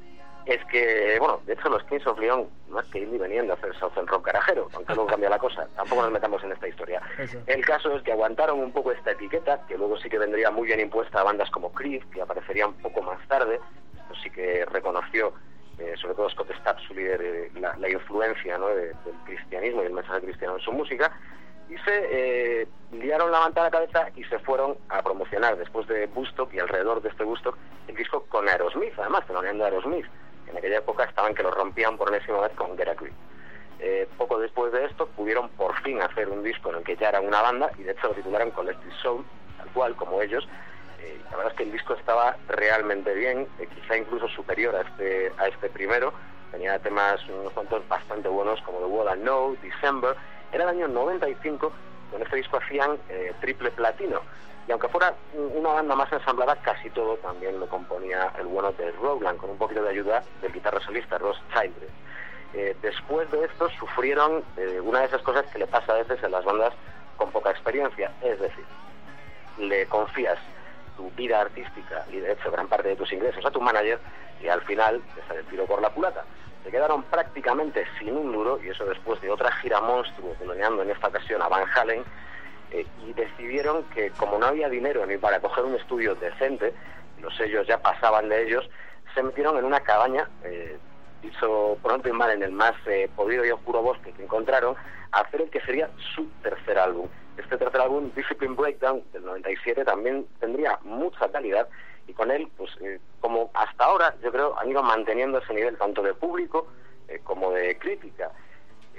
es que, bueno, de hecho los Kings of Leon, más que indie, venían de hacer Southern Rock garajero, aunque luego cambia la cosa. Tampoco nos metamos en esta historia. Eso. El caso es que aguantaron un poco esta etiqueta, que luego sí que vendría muy bien impuesta a bandas como Creed, que aparecerían un poco más tarde. Esto sí que reconoció, eh, sobre todo Scott Stapp, su líder, eh, la, la influencia ¿no? de- del cristianismo y el mensaje cristiano en su música. Y se eh, liaron la manta a la cabeza y se fueron a promocionar después de Woodstock y alrededor de este Woodstock el disco con Aerosmith, además, teloneando a Aerosmith. En aquella época estaban que lo rompían por enésima vez con Get a Grip. Eh, poco después de esto pudieron por fin hacer un disco en el que ya eran una banda y de hecho lo titularon Collective Soul, tal cual como ellos. Eh, la verdad es que el disco estaba realmente bien, eh, quizá incluso superior a este, a este primero. Tenía temas unos cuantos bastante buenos como The World I Know, December. Era el año 95, con este disco hacían eh, triple platino. Y aunque fuera un- una banda más ensamblada, casi todo también lo componía el bueno de Rowland, con un poquito de ayuda del guitarra solista Ross Childress. Eh, después de esto sufrieron eh, una de esas cosas que le pasa a veces en las bandas con poca experiencia, es decir, le confías tu vida artística y de hecho gran parte de tus ingresos a tu manager y al final te sale el tiro por la culata. Se quedaron prácticamente sin un duro y eso después de otra gira monstruo teloneando en esta ocasión a Van Halen eh, y decidieron que como no había dinero ni para coger un estudio decente, los sellos ya pasaban de ellos, se metieron en una cabaña, eh, dicho pronto y mal en el más eh, podrido y oscuro bosque que encontraron, a hacer el que sería su tercer álbum. Este tercer álbum, Discipline Breakdown, del 97, también tendría mucha calidad y con él, pues eh, como hasta ahora, yo creo, han ido manteniendo ese nivel tanto de público eh, como de crítica.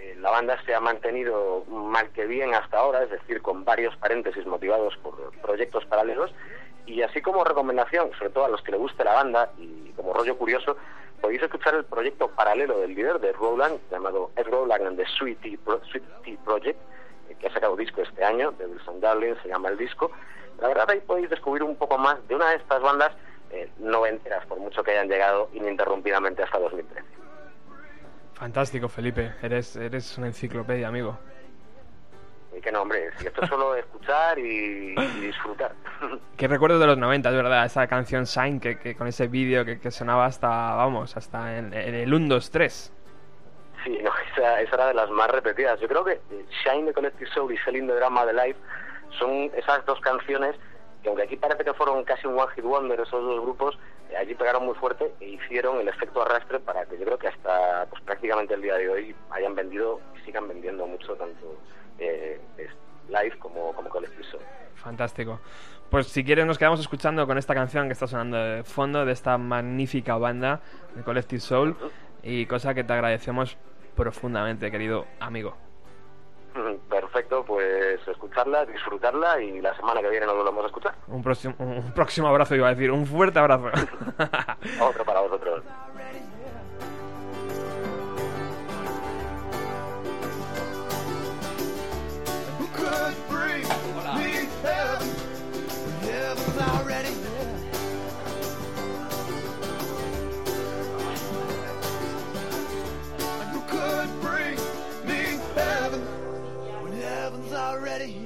Eh, la banda se ha mantenido mal que bien hasta ahora, es decir, con varios paréntesis motivados por proyectos paralelos. Y así como recomendación, sobre todo a los que le guste la banda y como rollo curioso, podéis escuchar el proyecto paralelo del líder de Rowland, llamado Ed Rowland and the Sweet Tea, Project, eh, que ha sacado disco este año, de Wilson Darling, se llama el disco. La verdad ahí podéis descubrir un poco más de una de estas bandas eh, noventeras, por mucho que hayan llegado ininterrumpidamente hasta 2013. Fantástico, Felipe. Eres, eres una enciclopedia, amigo. Y que no, hombre, si esto es solo escuchar y, y disfrutar. Qué recuerdo de los 90, es verdad, esa canción Shine que, que con ese vídeo que, que sonaba hasta, vamos, hasta en, en el 1, 2, 3. Sí, no, esa, esa era de las más repetidas. Yo creo que Shine de Collective Soul y Selling the Drama de Live son esas dos canciones que aunque aquí parece que fueron casi un one hit wonder esos dos grupos, allí pegaron muy fuerte e hicieron el efecto arrastre para que yo creo que hasta pues prácticamente el día de hoy hayan vendido y sigan vendiendo mucho tanto eh, Live como, como Collective Soul. Fantástico. Pues si quieres nos quedamos escuchando con esta canción que está sonando de fondo de esta magnífica banda de Collective Soul y cosa que te agradecemos profundamente, querido amigo. Perfecto. pues escucharla, disfrutarla y la semana que viene nos volvemos a escuchar. Un próximo, un próximo abrazo, iba a decir. Un fuerte abrazo. Otro para vosotros. Already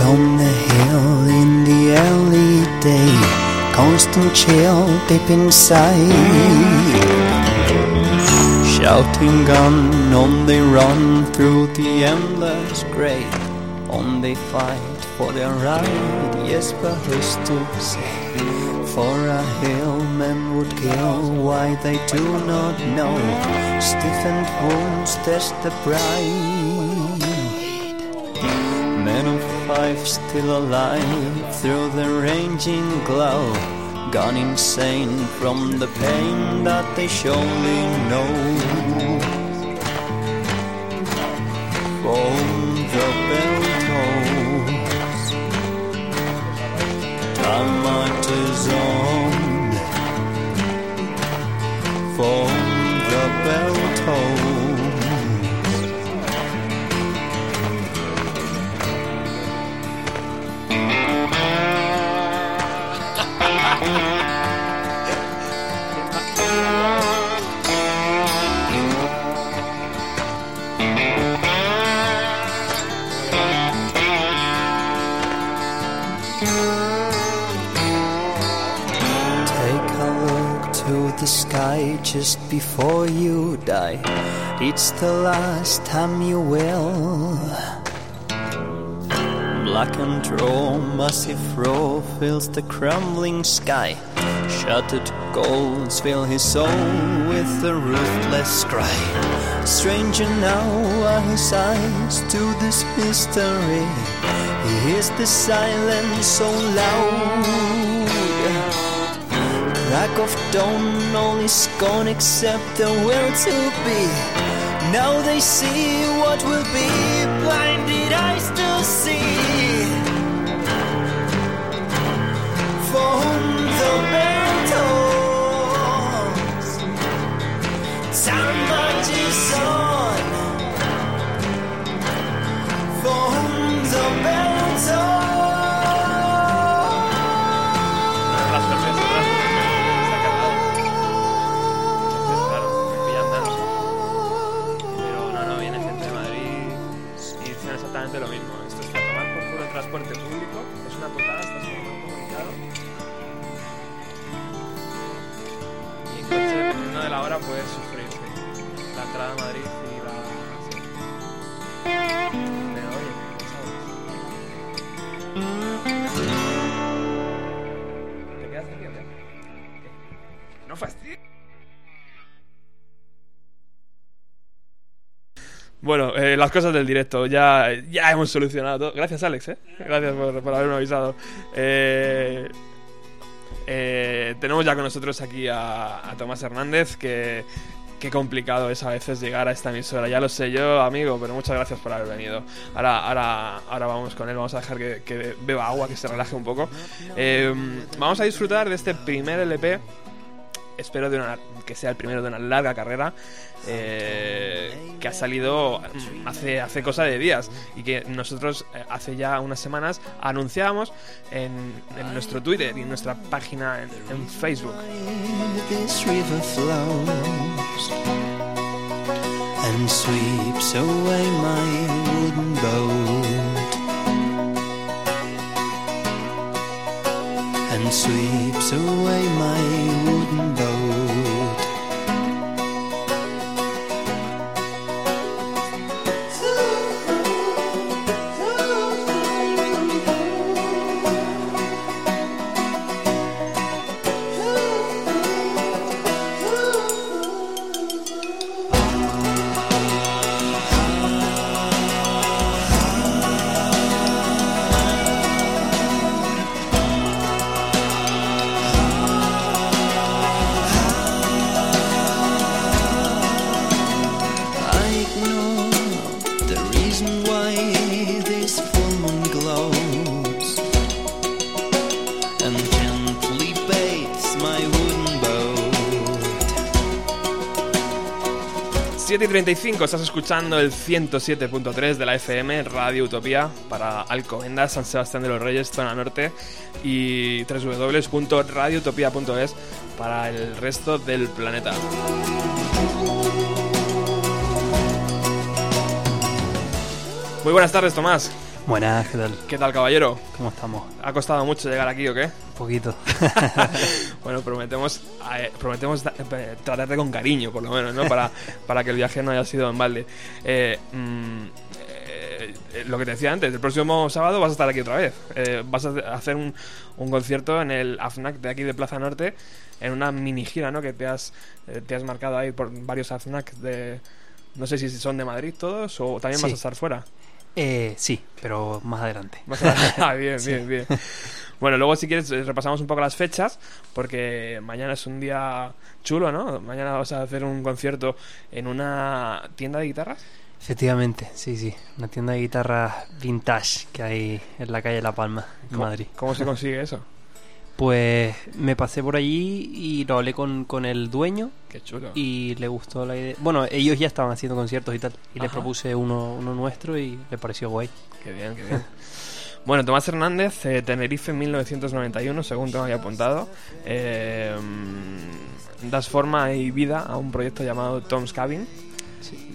on the hill in the early day. Constant chill deep inside. Shouting gun on they run through the endless grey. On they fight for their right. Yes, but who's to say? For a hill men would kill, why they do not know. Stiffened wounds test the bride. Five still alive through the raging glow, gone insane from the pain that they surely know. Just before you die. It's the last time you will. Black and raw, massive roar fills the crumbling sky. Shattered golds fill his soul with a ruthless cry. Stranger now are his eyes to this mystery. He hears the silence so loud. Crack of dawn, all is gone except the will to be. Now they see what will be, blinded eyes to see. For whom the bell de la hora, puedes sufrir sí. la entrada a Madrid y la. Pero oye, ¿sabes? ¿Te quedas aquí. No fastidies. Bueno, eh, las cosas del directo, ya, ya hemos solucionado todo. Gracias, Alex, ¿eh? Gracias por, por haberme avisado. Eh, eh, tenemos ya con nosotros aquí a, a Tomás Hernández, que qué complicado es a veces llegar a esta emisora. Ya lo sé yo, amigo, pero muchas gracias por haber venido. Ahora, ahora, ahora vamos con él, vamos a dejar que, que beba agua, que se relaje un poco. Eh, vamos a disfrutar de este primer LP espero de una, que sea el primero de una larga carrera eh, que ha salido mm, hace, hace cosa de días y que nosotros eh, hace ya unas semanas anunciábamos en, en nuestro Twitter y en nuestra página en, Facebook. And sweeps away my 7 y 35, estás escuchando el 107.3 de la FM, Radio Utopía, para Alcobendas, San Sebastián de los Reyes, zona norte, y www.radioutopía.es para el resto del planeta. Muy buenas tardes, Tomás. Buenas, ¿qué tal? ¿Qué tal, caballero? ¿Cómo estamos? ¿Ha costado mucho llegar aquí o qué? Un poquito. Bueno, prometemos, eh, prometemos eh, tratarte con cariño, por lo menos, ¿no? Para, para que el viaje no haya sido en balde. Eh, mm, eh, lo que te decía antes, el próximo sábado vas a estar aquí otra vez. Eh, vas a hacer un, un concierto en el AFNAC de aquí de Plaza Norte, en una mini gira, ¿no? Que te has, eh, te has marcado ahí por varios AFNAC de... No sé si son de Madrid todos o también vas a estar fuera. Eh, sí, pero más adelante. Vas a- Ah, bien, bien, bien. Bueno, luego si quieres eh, repasamos un poco las fechas, porque mañana es un día chulo, ¿no? Mañana vas a hacer un concierto en una tienda de guitarras. Efectivamente, sí, sí. Una tienda de guitarras vintage que hay en la calle La Palma, en ¿Cómo- Madrid. ¿Cómo se consigue eso? Pues me pasé por allí y lo hablé con, con el dueño Qué chulo. y le gustó la idea. Bueno, ellos ya estaban haciendo conciertos y tal. Y le propuse uno, uno nuestro y le pareció guay. Qué bien, qué bien. Bueno, Tomás Hernández, eh, Tenerife en 1991, según te había apuntado. Eh, das forma y vida a un proyecto llamado Tom's Cabin.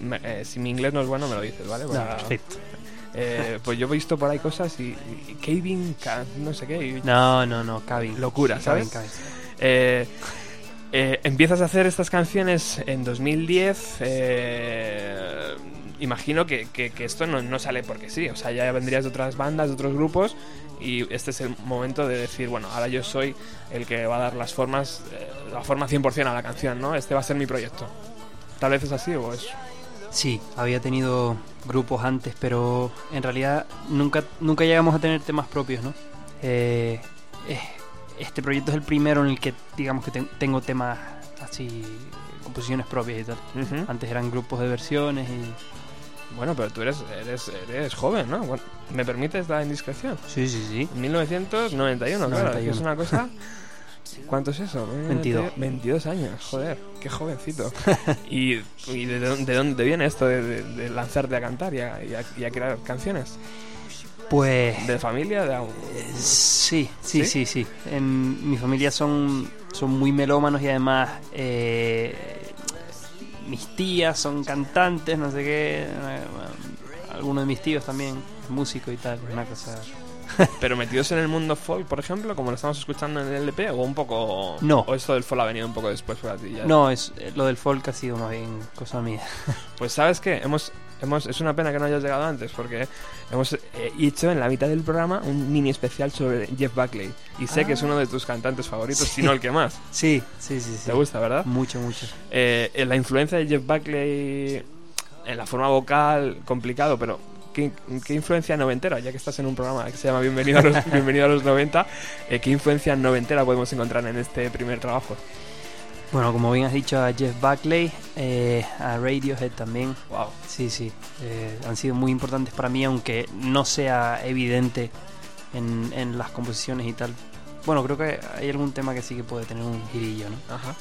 Me- eh, si mi inglés no es bueno, me lo dices, ¿vale? No, Para- perfecto. Eh, pues yo he visto por ahí cosas y, ca- no sé qué, y No, no, no, cabin. locura, ¿sabes? Cabin, cabin. Eh, eh, empiezas a hacer estas canciones en 2010. eh, imagino que, que- que esto no, no sale porque sí. O sea, ya vendrías de otras bandas, de otros grupos. Y este es el momento de decir, bueno, ahora yo soy el que va a dar las formas, eh, la forma 100% a la canción, ¿no? Este va a ser mi proyecto. Tal vez es así o es. Sí, había tenido grupos antes, pero en realidad nunca, nunca llegamos a tener temas propios, ¿no? Eh, eh, este proyecto es el primero en el que, digamos, que te- tengo temas así, composiciones propias y tal. Antes eran grupos de versiones y... Bueno, pero tú eres, eres, eres joven, ¿no? Bueno, ¿Me permites la indiscreción? Sí, sí, sí. 1991, claro, es 91. una cosa... ¿Cuánto es eso? 22. 22 años, joder, qué jovencito. ¿Y, y de, dónde, de dónde viene esto de, de- de lanzarte a cantar y a, y a- y a crear canciones? Pues... ¿De familia? De? Sí, sí, ¿Sí? sí, sí. En mi familia son, son muy melómanos y además eh, mis tías son cantantes, no sé qué. eh, bueno, alguno de mis tíos también es músico y tal, una cosa... ¿Pero metidos en el mundo folk, por ejemplo, como lo estamos escuchando en el LP? ¿O un poco...? No. ¿O esto del folk ha venido un poco después para ti? ya? No, es eh, lo del folk ha sido más bien cosa mía. Pues sabes qué, hemos, hemos, es una pena que no hayas llegado antes porque hemos eh, hecho en la mitad del programa un mini especial sobre Jeff Buckley y sé que es uno de tus cantantes favoritos, Sí. si no el que más. Sí, sí, sí, sí. ¿Te gusta, verdad? Mucho, mucho. Eh, eh, la influencia de Jeff Buckley en la forma vocal, complicado, pero ¿qué, qué influencia noventera? Ya que estás en un programa que se llama Bienvenido a los, Bienvenido a los 90, eh, ¿qué influencia noventera podemos encontrar en este primer trabajo? Bueno, como bien has dicho, a Jeff Buckley, eh, a Radiohead también. Wow. Sí, sí. eh, han sido muy importantes para mí, aunque no sea evidente en, en las composiciones y tal. Bueno, creo que hay algún tema que sí que puede tener un girillo, ¿no? Ajá.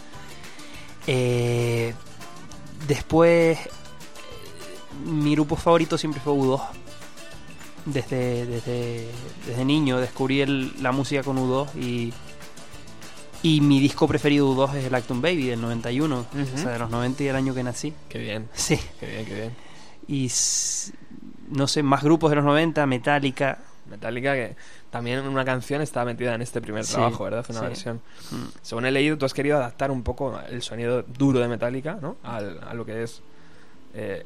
Eh, después, mi grupo favorito siempre fue U2. Desde, desde, desde niño descubrí el- la música con U2 y, y mi disco preferido de U2 es el Acton Baby del 91, Ujú. o sea, de los 90 y el año que nací. Qué bien. Sí, Qué bien, qué bien. y no sé, más grupos de los 90, Metallica. Metallica que también una canción está metida en este primer Sí, trabajo, ¿verdad? Una sí. versión. Mm, Según he leído, tú has querido adaptar un poco el sonido duro de Metallica, ¿no? Al- a lo que es eh,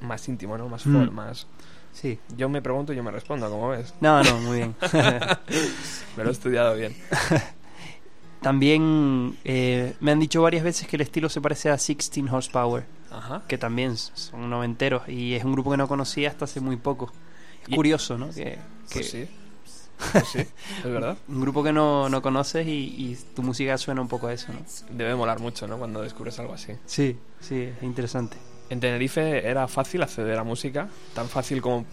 más íntimo, ¿no? Más Mm. folk, más... Sí. Yo me pregunto y yo me respondo, como ves. No, no, muy bien. Me lo he estudiado bien. También eh, me han dicho varias veces que el estilo se parece a 16 Horsepower. Ajá. que también son noventeros y es un grupo que no conocía hasta hace muy poco. Es Y- curioso, ¿no? Que, que Pues sí. Pues sí, es verdad. un grupo que no, no conoces y, y tu música suena un poco a eso, ¿no? Debe molar mucho, ¿no? Cuando descubres algo así. Sí, sí, es interesante. En Tenerife era fácil acceder a música, tan fácil como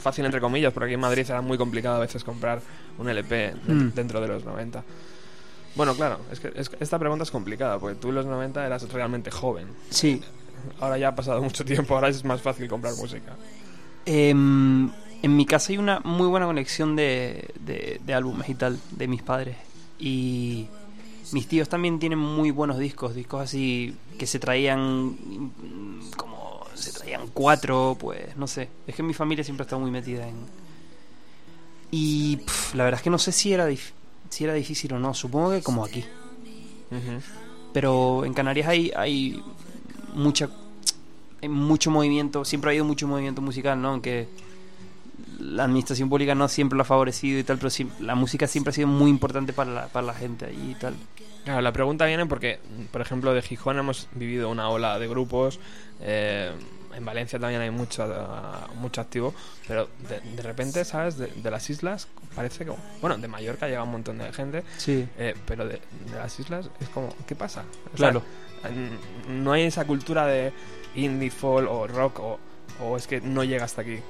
fácil entre comillas, porque aquí en Madrid era muy complicado a veces comprar un LP Mm. dentro de los 90. Bueno, claro, es que es- esta pregunta es complicada, porque tú en los 90 eras realmente joven. Sí. Ahora ya ha pasado mucho tiempo, ahora es más fácil comprar música. Em, en mi casa hay una muy buena colección de, de, de álbumes y tal, de mis padres. Y mis tíos también tienen muy buenos discos, discos así que se traían mm, como se traían cuatro, pues no sé. Es que mi familia siempre ha estado muy metida en... Y pf, la verdad es que no sé si era, si era difícil o no, supongo que como aquí. Pero en Canarias hay, hay mucha hay mucho movimiento, siempre ha habido mucho movimiento musical, ¿no? Aunque la administración pública no siempre lo ha favorecido y tal, pero la música siempre ha sido muy importante para la, para la gente allí y tal. Claro, la pregunta viene porque, por ejemplo, de Gijón hemos vivido una ola de grupos. eh, en Valencia también hay mucho, ah, mucho activo. Pero de, de repente, ¿sabes? De, de las islas parece como. Bueno, de Mallorca llega un montón de gente. Sí. eh, pero de, de las islas es como. ¿Qué pasa? O Claro. no hay esa cultura de indie, folk o rock. O, o es que no llega hasta aquí.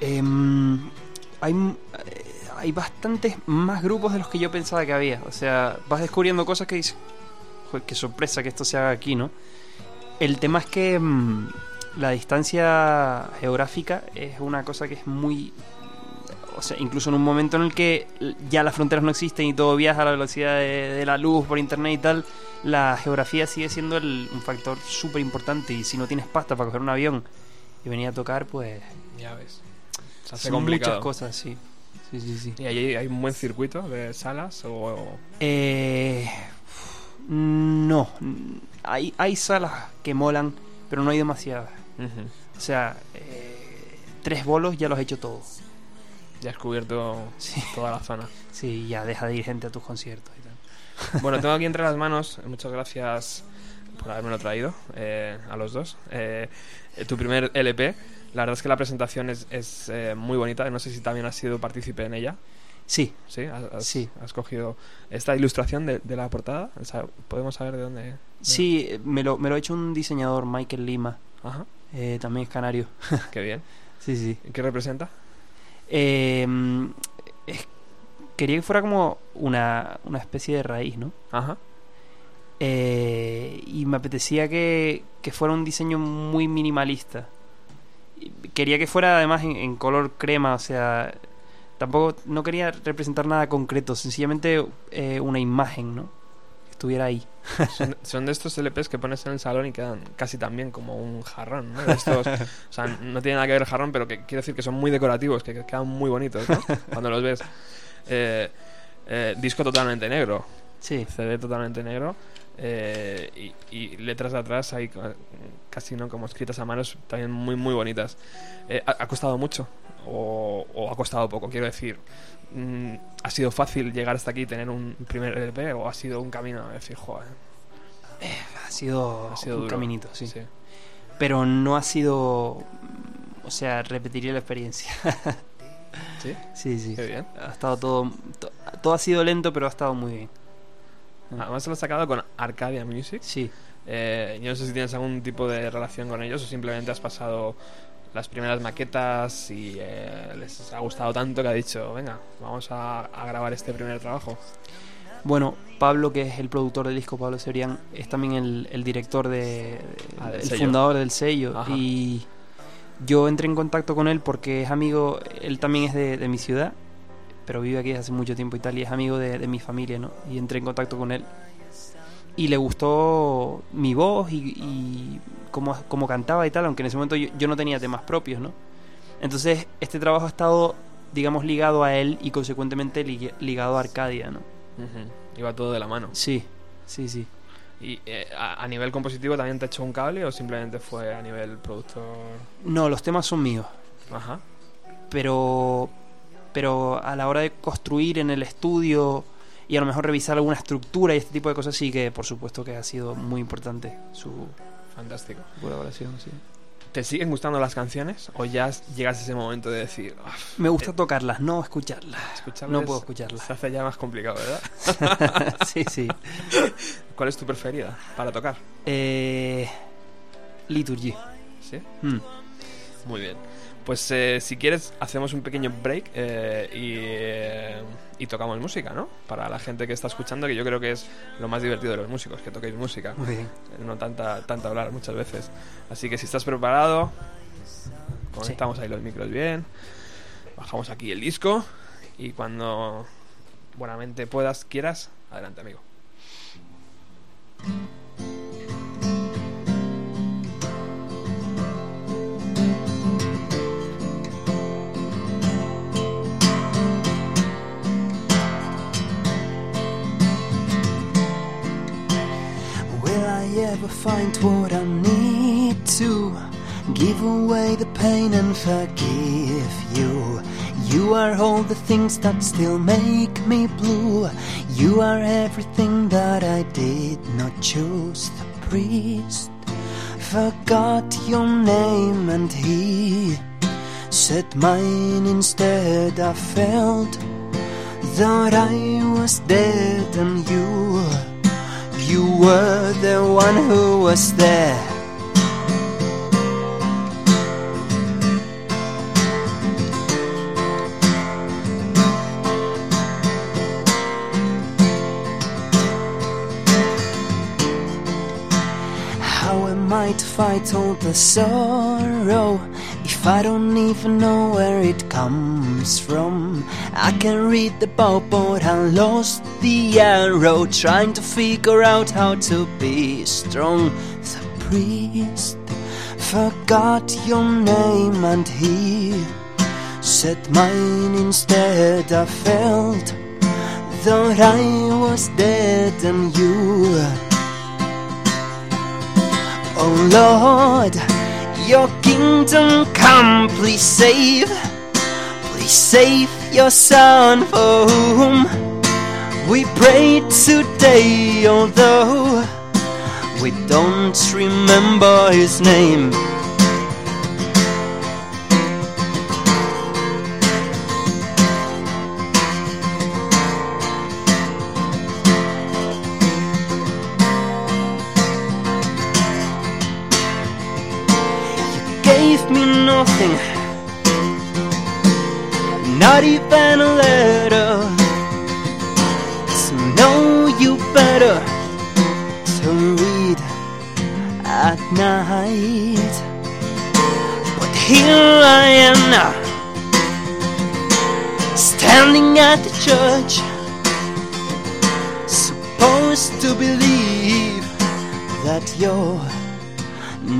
Em, hay, eh, hay bastantes más grupos de los que yo pensaba que había. O sea, vas descubriendo cosas que dices, "Joder, qué sorpresa que esto se haga aquí, ¿no? El tema es que mm, la distancia geográfica es una cosa que es muy... O sea, incluso en un momento en el que ya las fronteras no existen y todo viaja a la velocidad de, de la luz por internet y tal, la geografía sigue siendo el- un factor súper importante. Y si no tienes pasta para coger un avión y venir a tocar, pues Ya ves. Se hace son complicado. muchas cosas, sí. Sí, sí, sí. ¿Y ahí hay un buen circuito de salas? O, Eh, no. Hay, hay salas que molan, pero no hay demasiadas. O sea, eh, tres bolos ya los he hecho todos. Ya has cubierto Sí. toda la zona. Sí, ya deja de ir gente a tus conciertos y tal. Bueno, tengo aquí entre las manos, eh, muchas gracias por habérmelo traído a los dos. Eh, eh, tu primer LP, la verdad es que la presentación es, es, eh, muy bonita, no sé si también has sido partícipe en ella. Sí, ¿Sí? ¿Has, Sí. has cogido esta ilustración de, de la portada? O sea, ¿Podemos saber de dónde? de- sí, me lo, me lo ha hecho un diseñador, Michael Lima. Ajá, eh, también es canario. qué bien. Sí, sí. ¿Y ¿Qué representa? Eh, es- quería que fuera como una, una especie de raíz, ¿no? Ajá. Eh, y me apetecía que, que fuera un diseño muy minimalista. Quería que fuera además en, en color crema, o sea, tampoco no quería representar nada concreto, sencillamente eh, una imagen, ¿no? Que estuviera ahí. Son, son de estos LPs que pones en el salón y quedan casi también como un jarrón, ¿no? De estos, o sea, no tiene nada que ver el jarrón, pero que quiero decir que son muy decorativos, que, que quedan muy bonitos, ¿no? Cuando los ves. Eh, eh, disco totalmente negro, Sí, CD totalmente negro, eh, y, y letras de atrás hay ca- casi no como escritas a manos también muy muy bonitas. Eh, ¿ha, ha costado mucho? O, o ha costado poco? Quiero decir, mm, ¿ha sido fácil llegar hasta aquí y tener un primer LP o ha sido un camino de decir, joder, ha sido, ha sido un duro? caminito, sí. sí. Pero no ha sido... O sea, repetiría la experiencia. ¿Sí? sí, sí. Qué bien. Ha estado todo... to- Todo ha sido lento, pero ha estado muy bien. Además lo has sacado con Arcadia Music. Sí. Eh, yo no sé si tienes algún tipo de relación con ellos o simplemente has pasado las primeras maquetas y eh, les ha gustado tanto que ha dicho, venga, vamos a, a grabar este primer trabajo. Bueno, Pablo, que es el productor del disco, Pablo Cebrián, es también el, el director de, Ah, del el sello. fundador del sello. Ajá. Y yo entré en contacto con él porque es amigo, él también es de, de mi ciudad, pero vive aquí desde hace mucho tiempo y tal, y es amigo de, de mi familia, ¿no? Y entré en contacto con él. Y le gustó mi voz y, y cómo, cómo cantaba y tal, aunque en ese momento yo, yo no tenía temas propios, ¿no? Entonces, este trabajo ha estado, digamos, ligado a él y consecuentemente li- ligado a Arcadia, ¿no? Iba todo de la mano. Sí, sí, sí. ¿Y eh, a, a nivel compositivo también te echó un cable o simplemente fue a nivel productor? No, los temas son míos, Ajá. pero pero a la hora de construir en el estudio y a lo mejor revisar alguna estructura y este tipo de cosas sí que por supuesto que ha sido muy importante su Fantástico. colaboración, sí. ¿Te siguen gustando las canciones o ya llegas a ese momento de decir, "Ah, Me gusta tocarlas, no escucharlas. escucharlas No puedo escucharlas. Se hace ya más complicado, ¿verdad? sí, sí. ¿Cuál es tu preferida para tocar? Eh, Liturgy. ¿Sí? Mm. Muy bien. Pues eh, si quieres, hacemos un pequeño break eh, y, eh, y tocamos música, ¿no? Para la gente que está escuchando, que yo creo que es lo más divertido de los músicos, que toquéis música. Muy bien. No tanta, tanta hablar muchas veces. Así que si estás preparado, conectamos ahí los micros bien, bajamos aquí el disco y cuando buenamente puedas, quieras, adelante amigo. Ever find what I need to give away the pain and forgive you? You are all the things that still make me blue. You are everything that I did not choose. The priest forgot your name and he said mine instead. I felt that I was dead and you. You were the one who was there. How am I to fight all the sorrow if I don't even know where it comes from? I can read the bow, but I lost the arrow trying to figure out how to be strong. The priest forgot your name and he said mine instead. I felt that I was dead and you. Oh Lord, your kingdom come, please save, please save your son for whom we pray today, although we don't remember his name. Nothing, not even a letter. To know you better, to read at night. But here I am now, standing at the church, supposed to believe that you're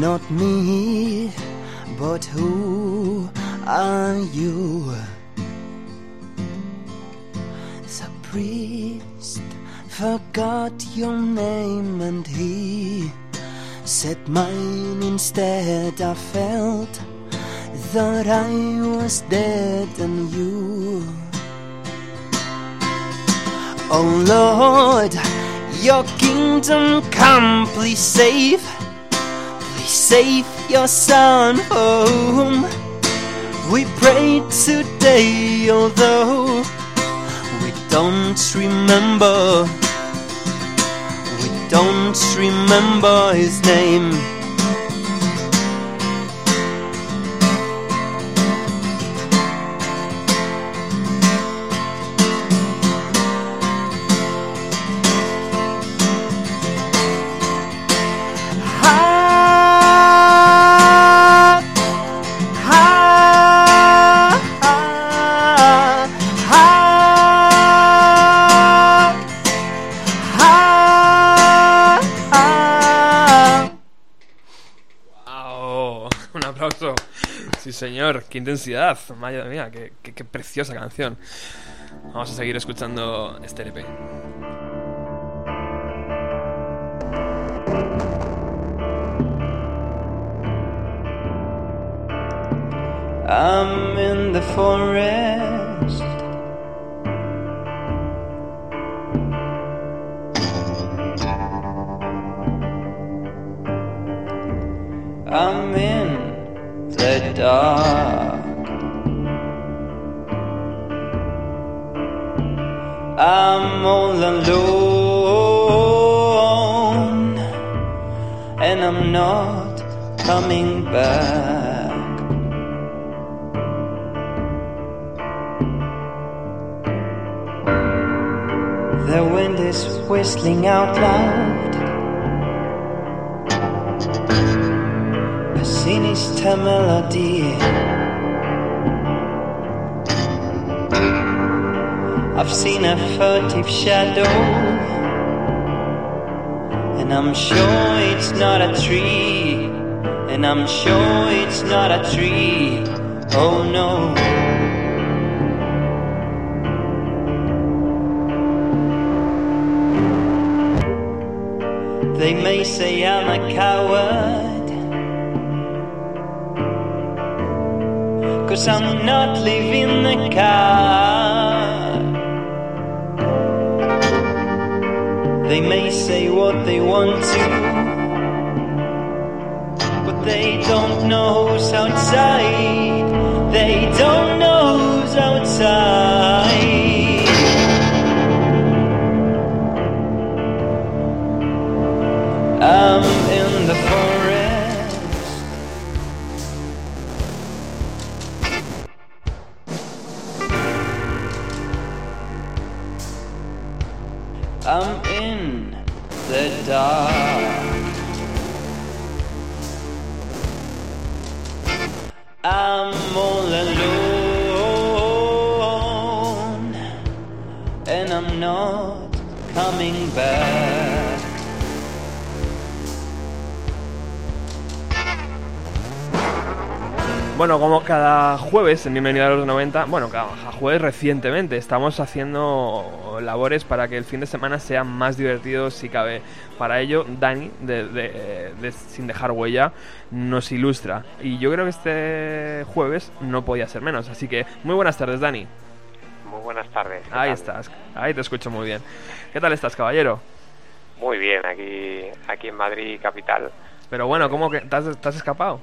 not me, but who are you? The priest forgot your name and he said mine instead. I felt that I was dead and you. Oh Lord, your kingdom come, please save. Save your son home. we pray today, although we don't remember we don't remember his name. Qué intensidad. Madre mía, qué, qué- preciosa canción. Vamos a seguir escuchando este LP. The dark. I'm all alone, and I'm not coming back. The wind is whistling out loud. Sinister melody. I've seen a furtive shadow, and I'm sure it's not a tree. And I'm sure it's not a tree. Oh no. They may say I'm a coward. Cause I'm not leaving the car. They may say what they want to. But they don't know who's outside. They don't know who's outside. I'm Bueno, como cada jueves en Bienvenido a los 90, bueno, cada jueves recientemente estamos haciendo labores para que el fin de semana sea más divertido si cabe. Para ello, Dani, de, de- de Sin Dejar Huella, nos ilustra. Y yo creo que este jueves no podía ser menos. Así que, muy buenas tardes, Dani. Muy buenas tardes. ¿qué Ahí tal? estás, ahí te escucho muy bien. ¿Qué tal estás, caballero? Muy bien, aquí, aquí en Madrid capital. Pero bueno, ¿cómo que te has, te has escapado?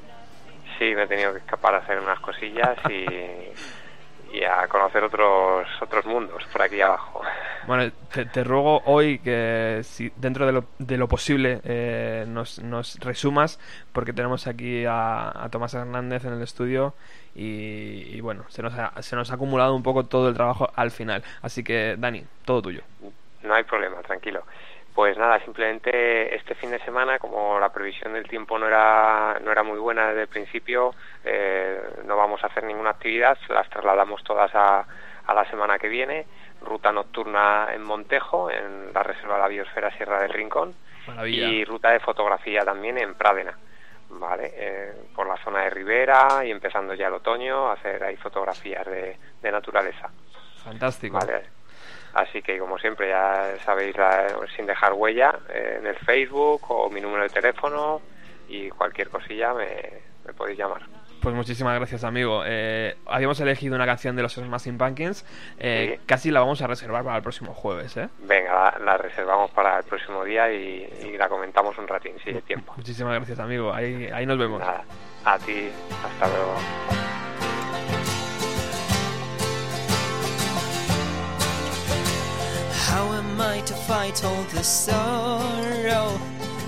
Sí, me he tenido que escapar a hacer unas cosillas y, y a conocer otros otros mundos por aquí abajo. Bueno, te, te ruego hoy que si dentro de lo, de lo posible eh, nos, nos resumas, porque tenemos aquí a, a Tomás Hernández en el estudio y, y bueno, se nos, ha, se nos ha acumulado un poco todo el trabajo al final. Así que, Dani, todo tuyo. No hay problema, tranquilo. Pues nada, simplemente este fin de semana, como la previsión del tiempo no era, no era muy buena desde el principio, eh, no vamos a hacer ninguna actividad, las trasladamos todas a, a la semana que viene. Ruta nocturna en Montejo, en la Reserva de la Biosfera Sierra del Rincón, Maravilla. y ruta de fotografía también en Prádena, ¿vale? Eh, por la zona de Ribera y empezando ya el otoño, hacer ahí fotografías de, de naturaleza. Fantástico. Vale. Así que como siempre ya sabéis la- sin dejar huella eh, en el Facebook o mi número de teléfono y cualquier cosilla me, me podéis llamar. Pues muchísimas gracias, amigo. Eh, habíamos elegido una canción de los Smashing Pumpkins. eh, Sí. Casi la vamos a reservar para el próximo jueves, ¿eh? Venga, la, la reservamos para el próximo día y, y la comentamos un ratín si hay tiempo. Muchísimas gracias, amigo. Ahí, ahí nos vemos. Nada, a ti, hasta luego. How am I to fight all this sorrow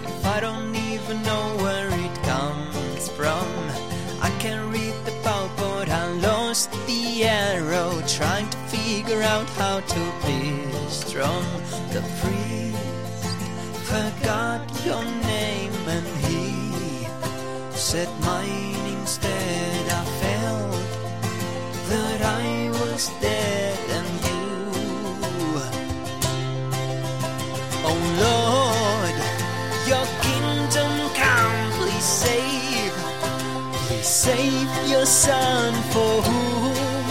if I don't even know where it comes from? I can read the bow, but I lost the arrow trying to figure out how to be strong. The priest forgot your name and he said mine instead. I felt that I was dead save your son for whom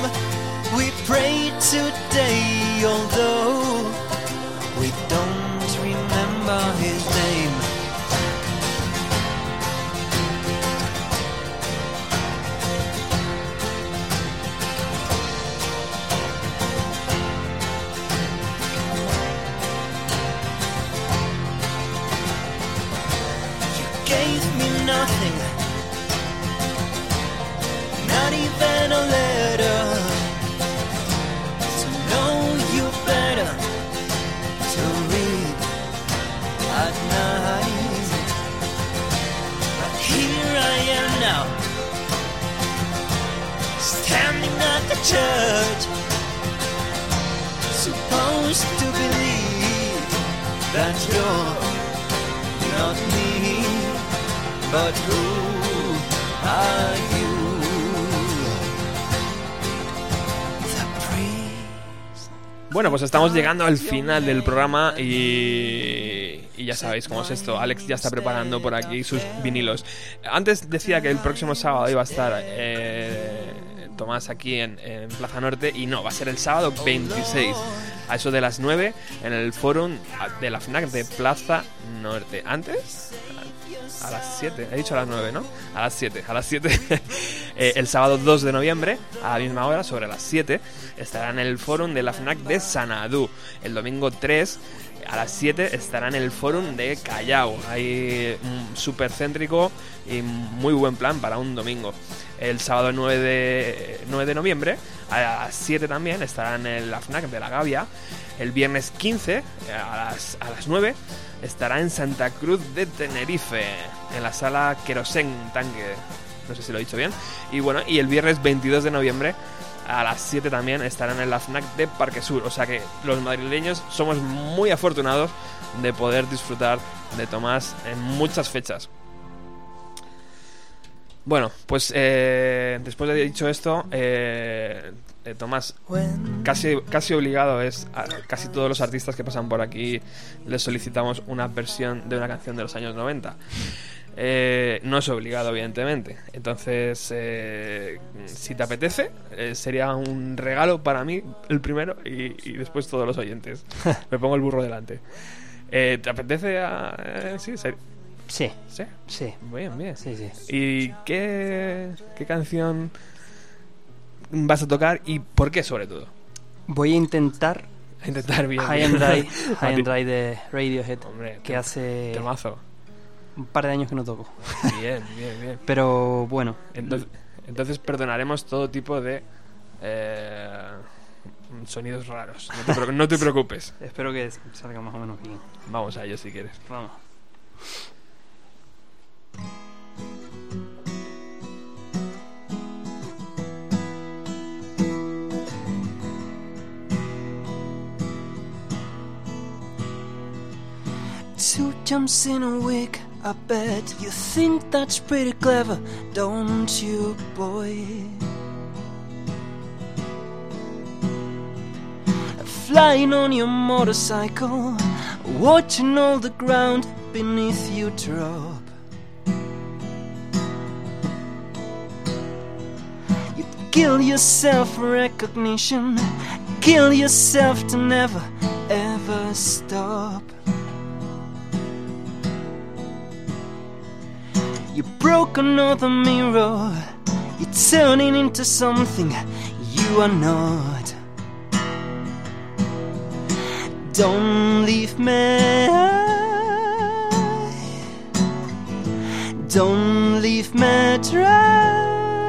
we pray today, although church, supposed to believe that you're not me, but who are you? The priest. Bueno, pues estamos llegando al final del programa y, y ya sabéis cómo es esto. Alex ya está preparando por aquí sus vinilos. Antes decía que el próximo sábado iba a estar eh, Tomás aquí en, Plaza Norte y no, va a ser el sábado 26 a eso de las 9 en el forum de la FNAC de Plaza Norte. ¿Antes? A las 7, he dicho a las 9, ¿no? A las 7, a las 7. Eh, el sábado 2 de noviembre, a la misma hora, sobre las 7, estará en el forum de la FNAC de Sanadú. El domingo 3, a las 7, estará en el forum de Callao. Hay un súper céntrico y muy buen plan para un domingo. El sábado 9 de, 9 de noviembre, a las 7 también, estará en la FNAC de la Gavia. El viernes 15, a las, a las 9, estará en Santa Cruz de Tenerife, en la sala Querosen Tanque. No sé si lo he dicho bien. Y bueno, y el viernes 22 de noviembre a las 7 también estarán en la FNAC de Parque Sur. O sea que los madrileños somos muy afortunados de poder disfrutar de Tomás en muchas fechas. Bueno, pues eh, después de dicho esto, eh, eh, Tomás, casi, casi obligado es casi todos los artistas que pasan por aquí les solicitamos una versión de una canción de los años 90. Eh, no es obligado, evidentemente. Entonces, eh, si te apetece, eh, sería un regalo para mí el primero y, y después todos los oyentes. Me pongo el burro delante. Eh, ¿Te apetece? a- eh, sí, Sí, ¿Sí? sí, Bien, bien. sí, sí. ¿Y qué, qué canción vas a tocar y por qué, sobre todo? Voy a intentar A intentar bien. High and Dry, High and Dry de Radiohead, Hombre, que hace Temazo. Un par de años que no toco. Bien, bien, bien. Pero bueno, Entonces, entonces perdonaremos todo tipo de eh, sonidos raros. No te, preo- no te preocupes. espero que salga más o menos bien. Vamos a ello si quieres. Vamos. Two jumps in a week, I bet you think that's pretty clever, don't you, boy? Flying on your motorcycle, watching all the ground beneath you drop. You'd kill yourself for recognition, kill yourself to never ever stop. You broke another mirror, you're turning into something you are not. Don't leave me. Don't leave me dry.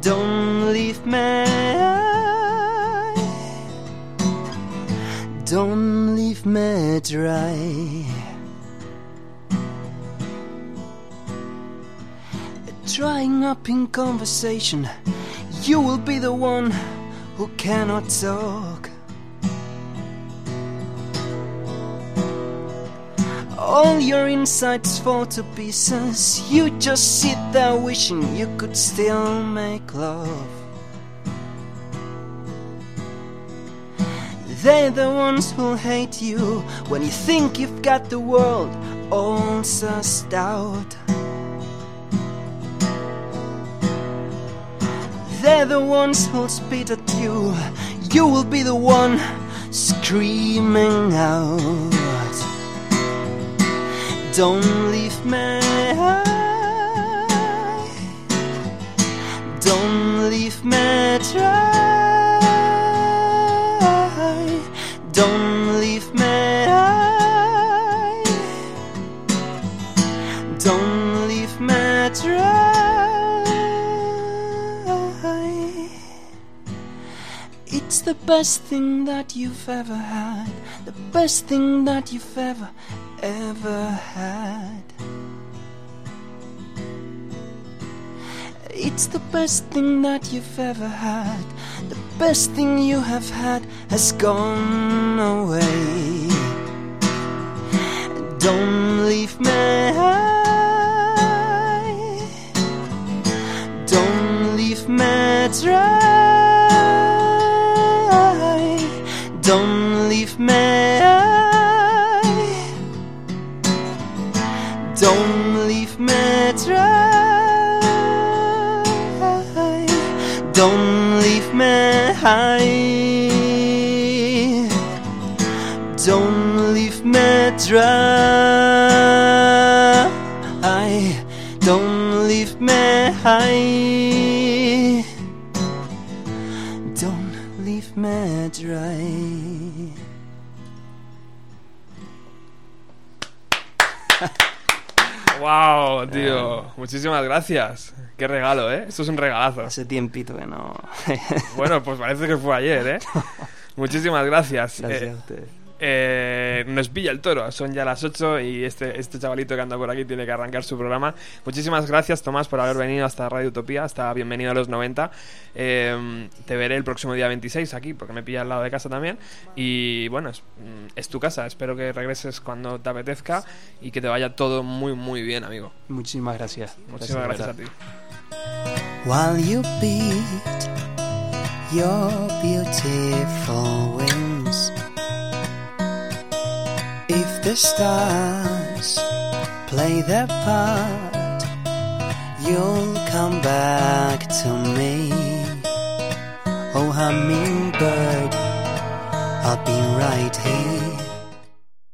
Don't leave me. Don't leave me dry. Drying up in conversation, you will be the one who cannot talk. All your insides fall to pieces. You just sit there wishing you could still make love. They're the ones who'll hate you when you think you've got the world all sussed out. The ones who'll spit at you. You will be the one screaming out. Don't leave me. Don't leave me dry. Don't best thing that you've ever had. The best thing that you've ever, ever had. It's the best thing that you've ever had. The best thing you have had has gone away. Don't leave me. Don't leave me dry. Don't leave me. Don't leave me dry. Don't leave me high. Don't leave me dry. Don't leave me high. ¡Wow, tío! Muchísimas gracias. Qué regalo, ¿eh? Esto es un regalazo. Hace tiempito que no. Bueno, pues parece que fue ayer, ¿eh? Muchísimas gracias. Gracias Eh, a ustedes. Eh, nos pilla el toro, son ya las 8 y este, este chavalito que anda por aquí tiene que arrancar su programa. Muchísimas gracias, Tomás, por haber venido hasta Radio Utopía, hasta Bienvenido a los 90. Eh, te veré el próximo día 26 aquí, porque me pilla al lado de casa también. Y bueno, es, mm, es tu casa, espero que regreses cuando te apetezca y que te vaya todo muy, muy bien, amigo. Muchísimas gracias. Muchísimas gracias, a ti. While you beat your beautiful the stars play their part, you'll come back to me. Oh, hummingbird, I'll be right here.